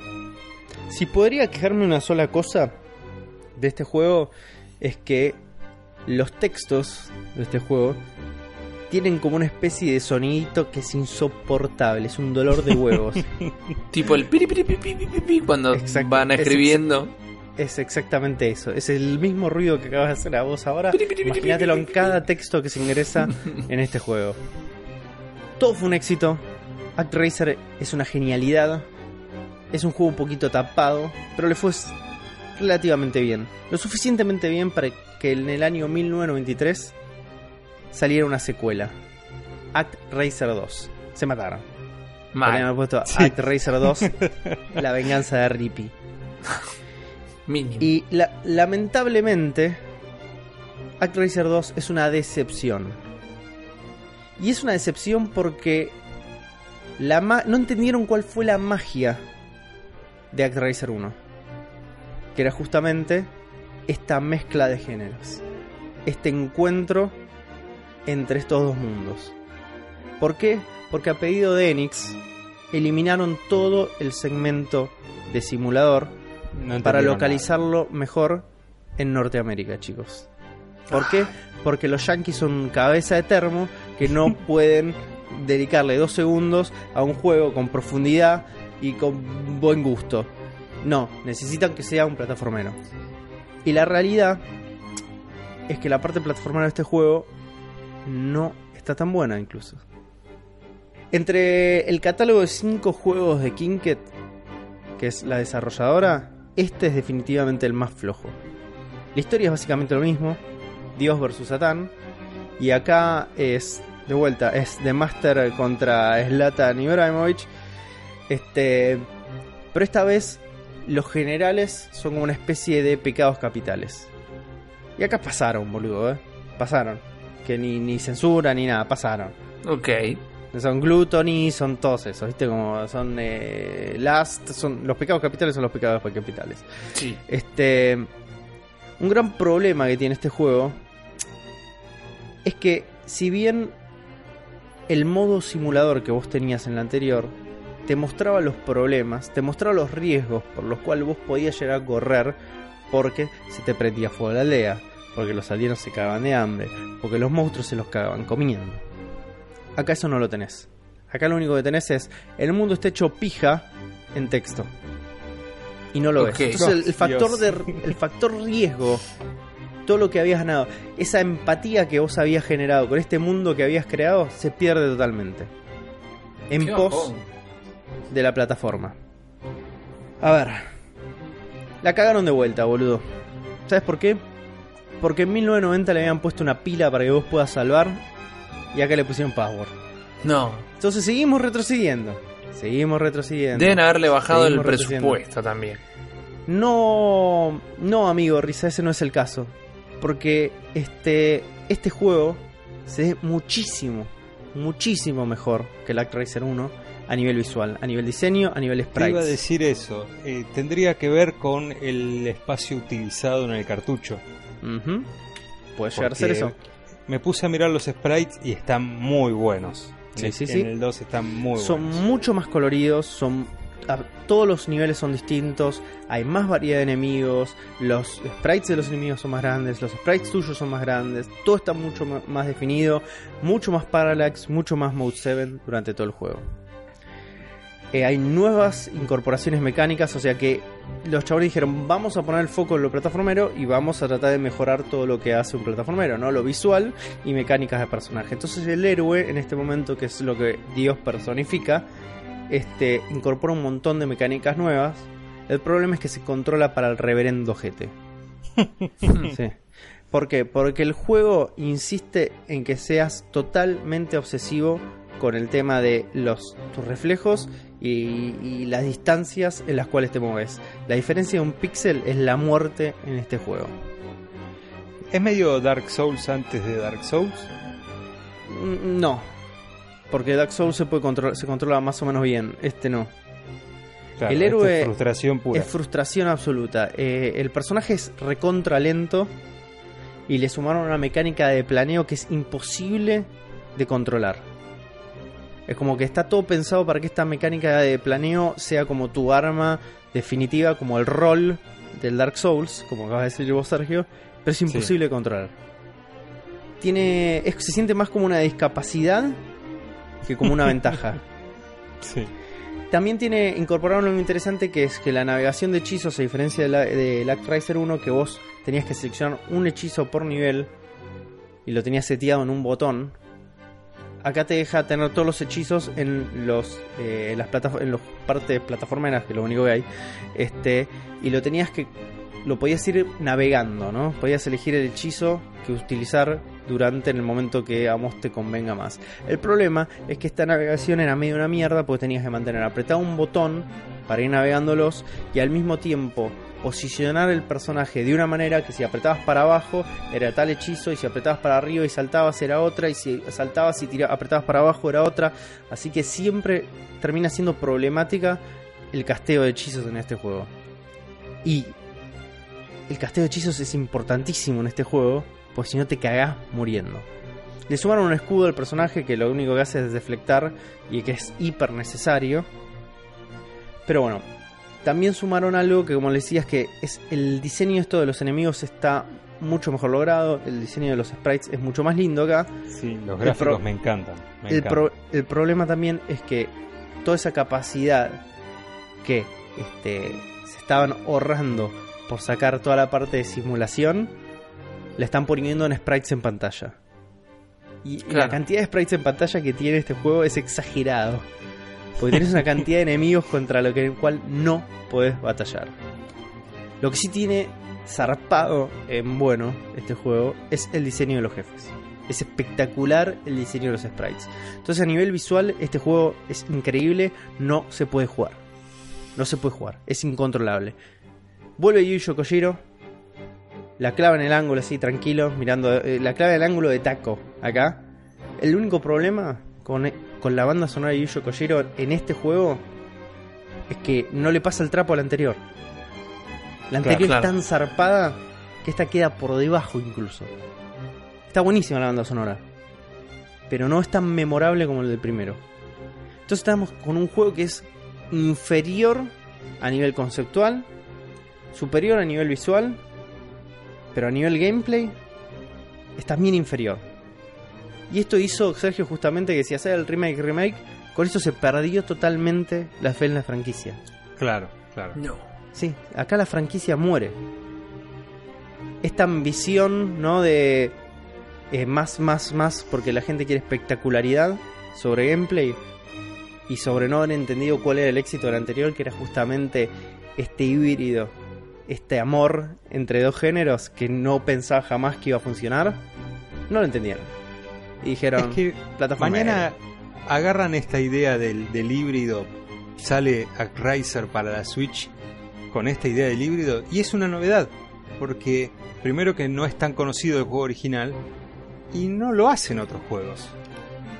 Si podría quejarme una sola cosa de este juego es que los textos de este juego tienen como una especie de sonidito que es insoportable, es un dolor de huevos. Tipo el piri, piri, piri, piri, piri, piri, cuando Exacto. van Es- escribiendo. es exactamente eso, es el mismo ruido que acabas de hacer a vos ahora. Imagínatelo en cada texto que se ingresa en este juego. Todo fue un éxito. Act Racer es una genialidad. Es un juego un poquito tapado, pero le fue relativamente bien. Lo suficientemente bien para que en el año 1993 saliera una secuela. Act Racer 2. Se mataron. Mal. puesto Sí. Act Racer 2, La venganza de Rippy. Mínimo. Y la- lamentablemente, Act Racer 2 es una decepción. Y es una decepción porque la ma- no entendieron cuál fue la magia de Act Racer 1. Que era justamente esta mezcla de géneros. Este encuentro entre estos dos mundos. ¿Por qué? Porque a pedido de Enix eliminaron todo el segmento de simulador No para localizarlo mejor en Norteamérica, chicos. ¿Por qué? Porque los yankees son cabeza de termo que no pueden dedicarle dos segundos a un juego con profundidad y con buen gusto. No, necesitan que sea un plataformero. Y la realidad es que la parte plataformera de este juego no está tan buena incluso. Entre el catálogo de 5 juegos de Kinket, que es la desarrolladora, este es definitivamente el más flojo. La historia es básicamente lo mismo, Dios versus Satán, y acá es, de vuelta, es The Master contra Zlatan Ibrahimovic, este, pero esta vez los generales son como una especie de pecados capitales. Y acá pasaron, boludo, ¿eh? Pasaron. Que ni, ni censura ni nada, pasaron. Ok. Son gluttony, son todos esos, ¿viste? Como son eh, last, son los pecados capitales son los pecados capitales. Sí. Este un gran problema que tiene este juego es que si bien el modo simulador que vos tenías en el anterior te mostraba los problemas, te mostraba los riesgos por los cuales vos podías llegar a correr porque se te prendía fuego la aldea, porque los aldeanos se cagaban de hambre, porque los monstruos se los cagaban comiendo. Acá eso no lo tenés. Acá lo único que tenés es el mundo está hecho pija en texto. Y no lo ves. Entonces el, factor de el factor riesgo todo lo que habías ganado, esa empatía que vos habías generado con este mundo que habías creado, se pierde totalmente. En pos de la plataforma. A ver. La cagaron de vuelta, boludo. ¿Sabes por qué? Porque en 1990 le habían puesto una pila para que vos puedas salvar y acá le pusieron password. No. Entonces seguimos retrocediendo. Seguimos retrocediendo. Deben haberle bajado el Seguimos presupuesto también. No, no, amigo, Risa, ese no es el caso. Porque este, este juego se ve muchísimo, muchísimo mejor que el Actracer 1 a nivel visual, a nivel diseño, a nivel Te iba a sprites. decir eso. Eh, tendría que ver con el espacio utilizado en el cartucho. Puede llegar a ser eso. Me puse a mirar los sprites y están muy buenos. Sí, en, sí, en sí. el 2 están muy Son buenos. mucho más coloridos, son a- todos los niveles son distintos, hay más variedad de enemigos, los sprites de los enemigos son más grandes, los sprites tuyos son más grandes, todo está mucho más definido, mucho más parallax, mucho más mode 7 durante todo el juego. Eh, hay nuevas incorporaciones mecánicas, o sea que los chavales dijeron vamos a poner el foco en lo plataformero y vamos a tratar de mejorar todo lo que hace un plataformero, ¿no? Lo visual y mecánicas de personaje. Entonces el héroe en este momento, que es lo que Dios personifica, este, incorpora un montón de mecánicas nuevas. El problema es que se controla para el reverendo GT. sí. ¿Por qué? Porque el juego insiste en que seas totalmente obsesivo con el tema de los tus reflejos y, y las distancias en las cuales te mueves. La diferencia de un píxel es la muerte en este juego. ¿Es medio Dark Souls antes de Dark Souls? Mm, No, porque Dark Souls se puede se controla más o menos bien. Este no. Claro, El esto héroe es frustración pura. Es frustración absoluta. Eh, el personaje es recontra lento y le sumaron una mecánica de planeo que es imposible de controlar. Es como que está todo pensado para que esta mecánica de planeo sea como tu arma definitiva, como el rol del Dark Souls, como acabas de decir vos, Sergio, pero es imposible de controlar. Tiene, es- se siente más como una discapacidad que como una ventaja. Sí. También tiene incorporaron algo interesante que es que la navegación de hechizos, a diferencia de la, de Actraiser 1, que vos tenías que seleccionar un hechizo por nivel y lo tenías seteado en un botón, acá te deja tener todos los hechizos en los eh, las en partes plataformeras, que es lo único que hay, este y lo tenías que lo podías ir navegando, ¿no? Podías elegir el hechizo que utilizar durante el momento que a vos te convenga más. El problema es que esta navegación era medio una mierda porque tenías que mantener apretado un botón para ir navegándolos y al mismo tiempo posicionar el personaje de una manera que si apretabas para abajo era tal hechizo y si apretabas para arriba y saltabas era otra y si saltabas y tira- apretabas para abajo era otra. Así que siempre termina siendo problemática el casteo de hechizos en este juego. Y el casteo de hechizos es importantísimo en este juego, pues si no te cagás muriendo. Le sumaron un escudo al personaje que lo único que hace es deflectar y que es hiper necesario. Pero bueno, también sumaron algo que como les decía es que es el diseño esto de los enemigos está mucho mejor logrado, el diseño de los sprites es mucho más lindo acá. Sí, los gráficos pro- me encantan. me El, pro- el problema también es que toda esa capacidad que este, se estaban ahorrando por sacar toda la parte de simulación, la están poniendo en sprites en pantalla. Y la cantidad de sprites en pantalla que tiene este juego es exagerado. Porque tienes una cantidad de enemigos contra lo que el cual no puedes batallar. Lo que sí tiene zarpado en bueno este juego es el diseño de los jefes. Es espectacular el diseño de los sprites. Entonces a nivel visual este juego es increíble, no se puede jugar. No se puede jugar, es incontrolable. Vuelve Yuyo Kojiro, la clava en el ángulo así tranquilo, mirando eh, la clava en el ángulo de taco acá. El único problema con, con la banda sonora de Yuyo Kojiro en este juego es que no le pasa el trapo al anterior. La anterior claro. es tan zarpada que esta queda por debajo incluso. Está buenísima la banda sonora. Pero no es tan memorable como el del primero. Entonces estamos con un juego que es inferior a nivel conceptual, superior a nivel visual, pero a nivel gameplay es también inferior. Y esto hizo Sergio justamente que si hacer el remake remake, con esto se perdió totalmente la fe en la franquicia. Claro, claro. No. Sí, acá la franquicia muere. esta ambición, ¿no? De eh, más, más, más, porque la gente quiere espectacularidad sobre gameplay y sobre no haber entendido cuál era el éxito del anterior, que era justamente este híbrido, este amor entre dos géneros que no pensaba jamás que iba a funcionar, no lo entendieron. Y dijeron, Es que plataforma mañana agarran esta idea del, del híbrido, sale Actraiser para la Switch con esta idea del híbrido y es una novedad, porque primero que no es tan conocido el juego original y no lo hacen otros juegos.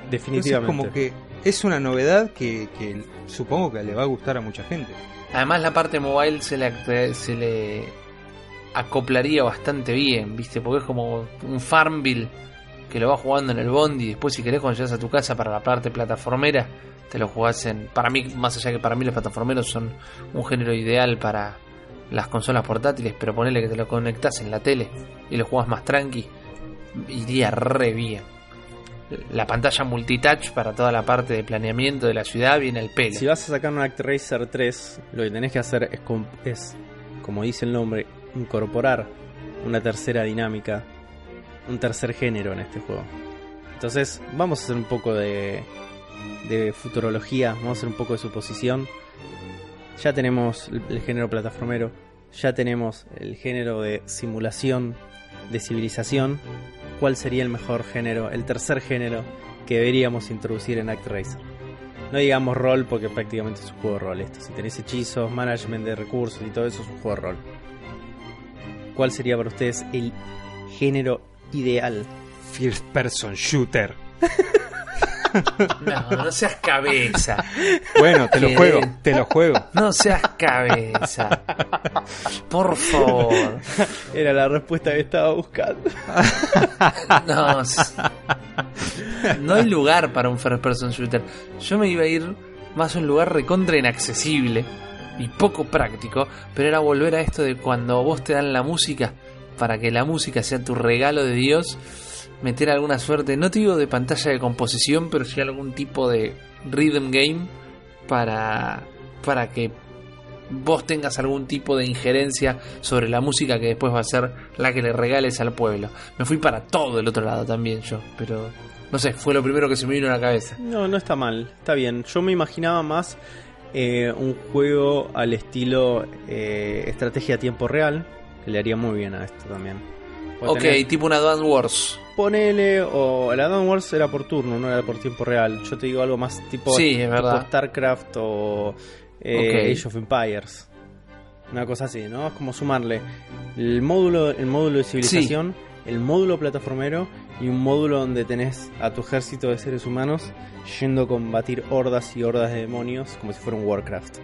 Entonces definitivamente. como que es una novedad que, que supongo que le va a gustar a mucha gente. Además la parte mobile se le, se le acoplaría bastante bien, ¿viste? Porque es como un Farmville que lo vas jugando en el Bondi y después si querés cuando llegas a tu casa para la parte plataformera, te lo jugás en... Para mí, más allá que para mí los plataformeros son un género ideal para las consolas portátiles, pero ponele que te lo conectás en la tele y lo jugás más tranqui, iría re bien. La pantalla multitouch para toda la parte de planeamiento de la ciudad viene al pelo. Si vas a sacar un ActRaiser 3, lo que tenés que hacer es, es, como dice el nombre, incorporar una tercera dinámica, un tercer género en este juego. Entonces, vamos a hacer un poco de, futurología, vamos a hacer un poco de suposición. Ya tenemos el, el género plataformero, ya tenemos el género de simulación de civilización. ¿Cuál sería el mejor género, el tercer género que deberíamos introducir en ActRaiser? No digamos rol porque prácticamente es un juego de rol esto. Si tenés hechizos, management de recursos y todo eso es un juego de rol. ¿Cuál sería para ustedes el género ideal? First person shooter. No, no seas cabeza. Bueno, te lo Qué juego, te lo juego. No seas cabeza. Por favor. Era la respuesta que estaba buscando. No. No hay lugar para un first person shooter. Yo me iba a ir más a un lugar recontra inaccesible y poco práctico, pero era volver a esto de cuando vos te dan la música para que la música sea tu regalo de Dios, meter alguna suerte, no te digo de pantalla de composición, pero sí algún tipo de rhythm game para para que vos tengas algún tipo de injerencia sobre la música que después va a ser la que le regales al pueblo. Me fui para todo el otro lado también yo, pero no sé, fue lo primero que se me vino a la cabeza. No, no está mal, está bien. Yo me imaginaba más eh, un juego al estilo eh, estrategia a tiempo real, que le haría muy bien a esto también. Ok, tenés- tipo una Advance Wars. Ponele, o el Advance Wars era por turno, no era por tiempo real. Yo te digo algo más tipo, Sí, es tipo verdad. StarCraft o eh. Age of Empires. Una cosa así, ¿no? Es como sumarle el módulo, el módulo de civilización, el módulo plataformero y un módulo donde tenés a tu ejército de seres humanos yendo a combatir hordas y hordas de demonios como si fuera un Warcraft.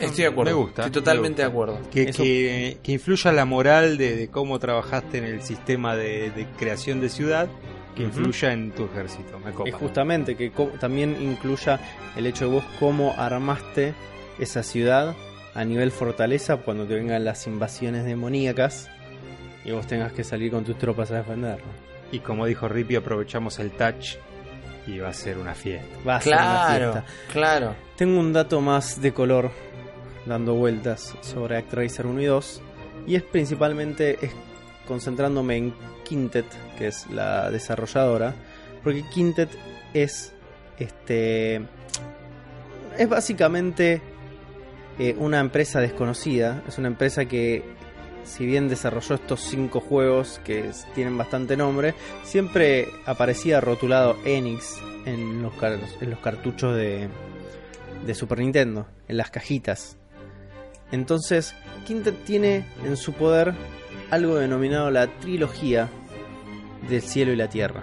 Estoy de acuerdo. Me gusta, Estoy totalmente me de acuerdo. Que, Eso- que, que influya la moral de, de cómo trabajaste en el sistema de, de creación de ciudad, que influya en tu ejército. Me copa. Es justamente que también incluya el hecho de vos cómo armaste esa ciudad a nivel fortaleza cuando te vengan las invasiones demoníacas y vos tengas que salir con tus tropas a defenderlo. Y como dijo Rippy, aprovechamos el touch y va a ser una fiesta. Va a ser una Claro, fiesta. claro. Tengo un dato más de color dando vueltas sobre ActRaiser 1 y 2 y es principalmente concentrándome en Quintet, que es la desarrolladora, porque Quintet es este es básicamente eh, una empresa desconocida, es una empresa que si bien desarrolló estos cinco juegos que tienen bastante nombre, siempre aparecía rotulado Enix en los, en los cartuchos de, de Super Nintendo, en las cajitas. Entonces, Quintet tiene en su poder algo denominado la trilogía del cielo y la tierra.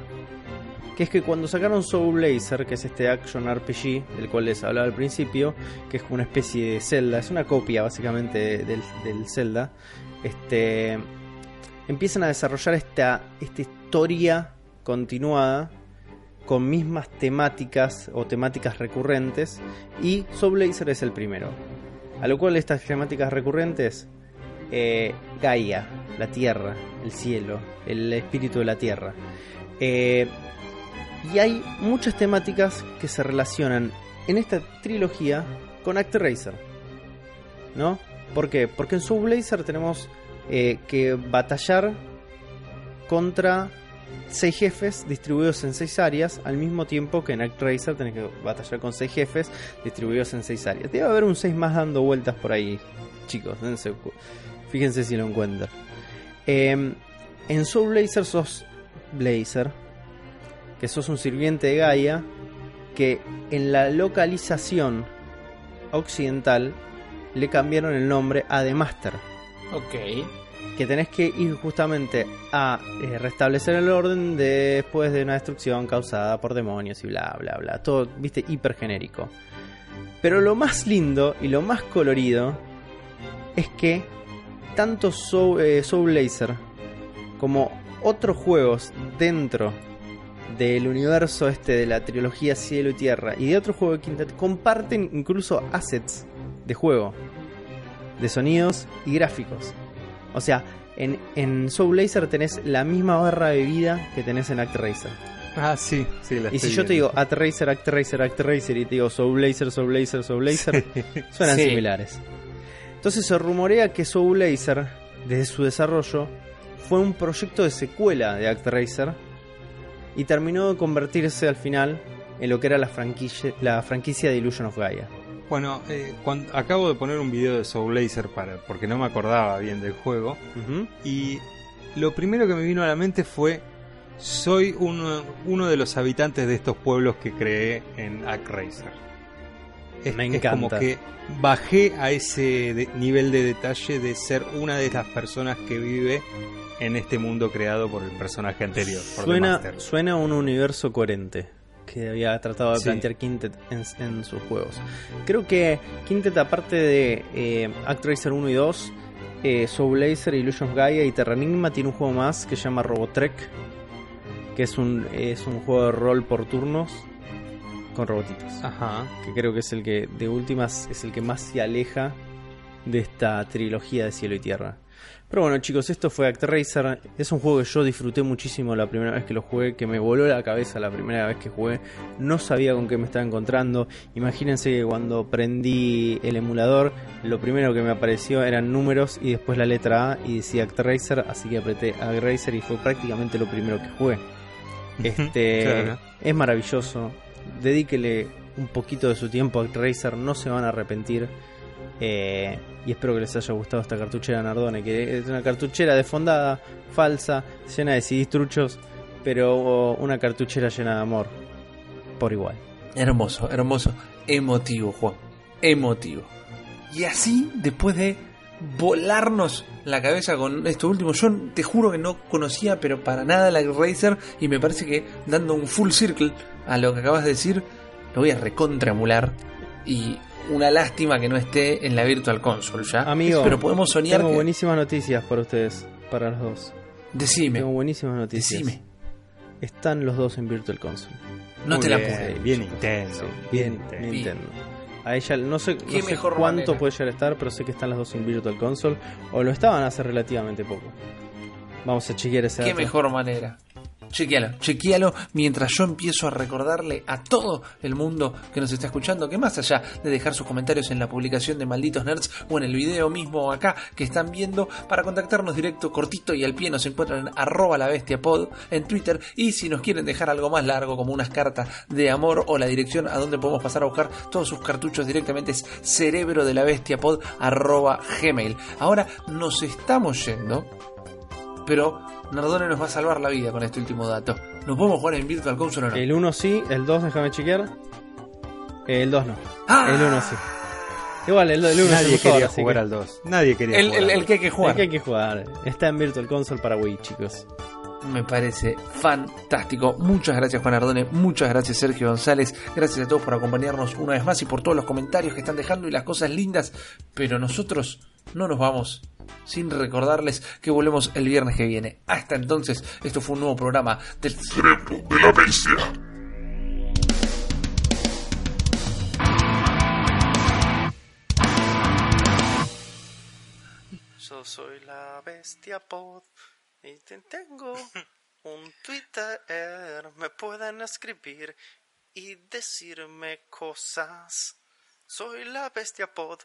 Que es que cuando sacaron Soul Blazer, que es este action RPG del cual les hablaba al principio, que es una especie de Zelda, es una copia básicamente del, del Zelda, este, empiezan a desarrollar esta, esta historia continuada con mismas temáticas o temáticas recurrentes y Soul Blazer es el primero. A lo cual estas temáticas recurrentes, eh, Gaia, la tierra, el cielo, el espíritu de la tierra. Eh, y hay muchas temáticas que se relacionan en esta trilogía con ActRaiser. ¿No? ¿Por qué? Porque en Soul Blazer tenemos eh, que batallar contra seis jefes distribuidos en seis áreas, al mismo tiempo que en ActRaiser tenés que batallar con seis jefes distribuidos en seis áreas. Debe haber un 6 más dando vueltas por ahí, chicos. dense cu- fíjense si lo encuentran. Eh, en Soul Blazer sos Blazer, que sos un sirviente de Gaia, que en la localización occidental le cambiaron el nombre a The Master Ok. Que tenés que ir justamente a eh, restablecer el orden después de una destrucción causada por demonios y bla bla bla. Todo, viste, hiper genérico. Pero lo más lindo y lo más colorido es que tanto Soul, eh, Soul Blazer como otros juegos dentro del universo este de la trilogía Cielo y Tierra y de otros juegos de Quintet comparten incluso assets de juego, de sonidos y gráficos. O sea, en, en Soul Blazer tenés la misma barra de vida que tenés en ActRaiser. Ah, sí, sí, la Y si yo te digo ActRaiser, ActRaiser, ActRaiser y te digo Soul Blazer, Soul Blazer, Soul Blazer, suenan Sí. similares. Entonces se rumorea que Soul Blazer, desde su desarrollo, fue un proyecto de secuela de ActRaiser y terminó de convertirse al final en lo que era la franquicia, la franquicia de Illusion of Gaia. Bueno, eh, cuan- acabo de poner un video de Soul Blazer para, porque no me acordaba bien del juego. Y lo primero que me vino a la mente fue: soy uno, uno de los habitantes de estos pueblos que creé en ActRaiser. Es, Me es como encanta. que bajé a ese de- nivel de detalle de ser una de las personas que vive en este mundo creado por el personaje anterior. por The Suena, suena un universo coherente que había tratado de Sí. plantear Quintet en, en sus juegos. Creo que Quintet, aparte de eh, ActRaiser 1 y 2, eh, Soul Blazer, Illusion of Gaia y Terranigma, tiene un juego más que se llama Robotrek, que es un, es un juego de rol por turnos con robotitos. Ajá. Que creo que es el que, de últimas, es el que más se aleja de esta trilogía de cielo y tierra. Pero bueno chicos, esto fue ActRaiser. Es un juego que yo disfruté muchísimo la primera vez que lo jugué, que me voló la cabeza la primera vez que jugué. No sabía con qué me estaba encontrando. Imagínense que cuando prendí el emulador, lo primero que me apareció eran números y después la letra A y decía ActRaiser, así que apreté ActRaiser y fue prácticamente lo primero que jugué. Este Claro. es maravilloso. Dedíquele un poquito de su tiempo a ActRaiser, no se van a arrepentir. Eh, y espero que les haya gustado esta cartuchera Nardone, que es una cartuchera defondada, falsa, llena de CDs truchos, pero una cartuchera llena de amor. Por igual. Hermoso, hermoso. Emotivo, Juan. Emotivo. Y así, después de volarnos la cabeza con esto último, yo te juro que no conocía, pero para nada la Razer, y me parece que dando un full circle a lo que acabas de decir, lo voy a recontraemular. Y una lástima que no esté en la Virtual Console ya. Amigo, pero podemos soñar. Tengo que- buenísimas noticias para ustedes, para los dos. Decime, Tengo buenísimas noticias. decime. Están los dos en Virtual Console. No Muy te la bien, puedo creer. Bien Nintendo. Sí, bien bien Nintendo. Nintendo. A ella no sé, no Qué sé mejor cuánto manera. puede llegar a estar, pero sé que están las dos en Virtual Console. O lo estaban hace relativamente poco. Vamos a chequear ese Qué dato. mejor manera. Chequealo, chequealo mientras yo empiezo a recordarle a todo el mundo que nos está escuchando que más allá de dejar sus comentarios en la publicación de Malditos Nerds o en el video mismo acá que están viendo, para contactarnos directo, cortito y al pie nos encuentran en arroba la bestia pod en Twitter y si nos quieren dejar algo más largo como unas cartas de amor o la dirección a donde podemos pasar a buscar todos sus cartuchos directamente es cerebro de la bestia pod arroba gmail. Ahora nos estamos yendo pero Nardone nos va a salvar la vida con este último dato. ¿Nos podemos jugar en Virtual Console o no? El 1 sí, el 2 déjame chequear. El 2 no. ¡Ah! El 1 sí. Igual, el 1 es el Nadie quería jugar que- al 2. Nadie quería el, jugar el- al el 2. que hay que el jugar. que hay que jugar. Está en Virtual Console para Wii, chicos. Me parece fantástico. Muchas gracias Juan Ardone, muchas gracias Sergio González, gracias a todos por acompañarnos una vez más y por todos los comentarios que están dejando y las cosas lindas. Pero nosotros no nos vamos sin recordarles que volvemos el viernes que viene. Hasta entonces, esto fue un nuevo programa del Cerebro de la bestia. Yo soy la bestia pod y te tengo un Twitter. Me pueden escribir y decirme cosas. Soy la bestia pod.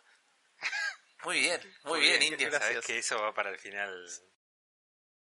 Muy bien, muy bien, Indio. Gracias. Sabes que eso va para el final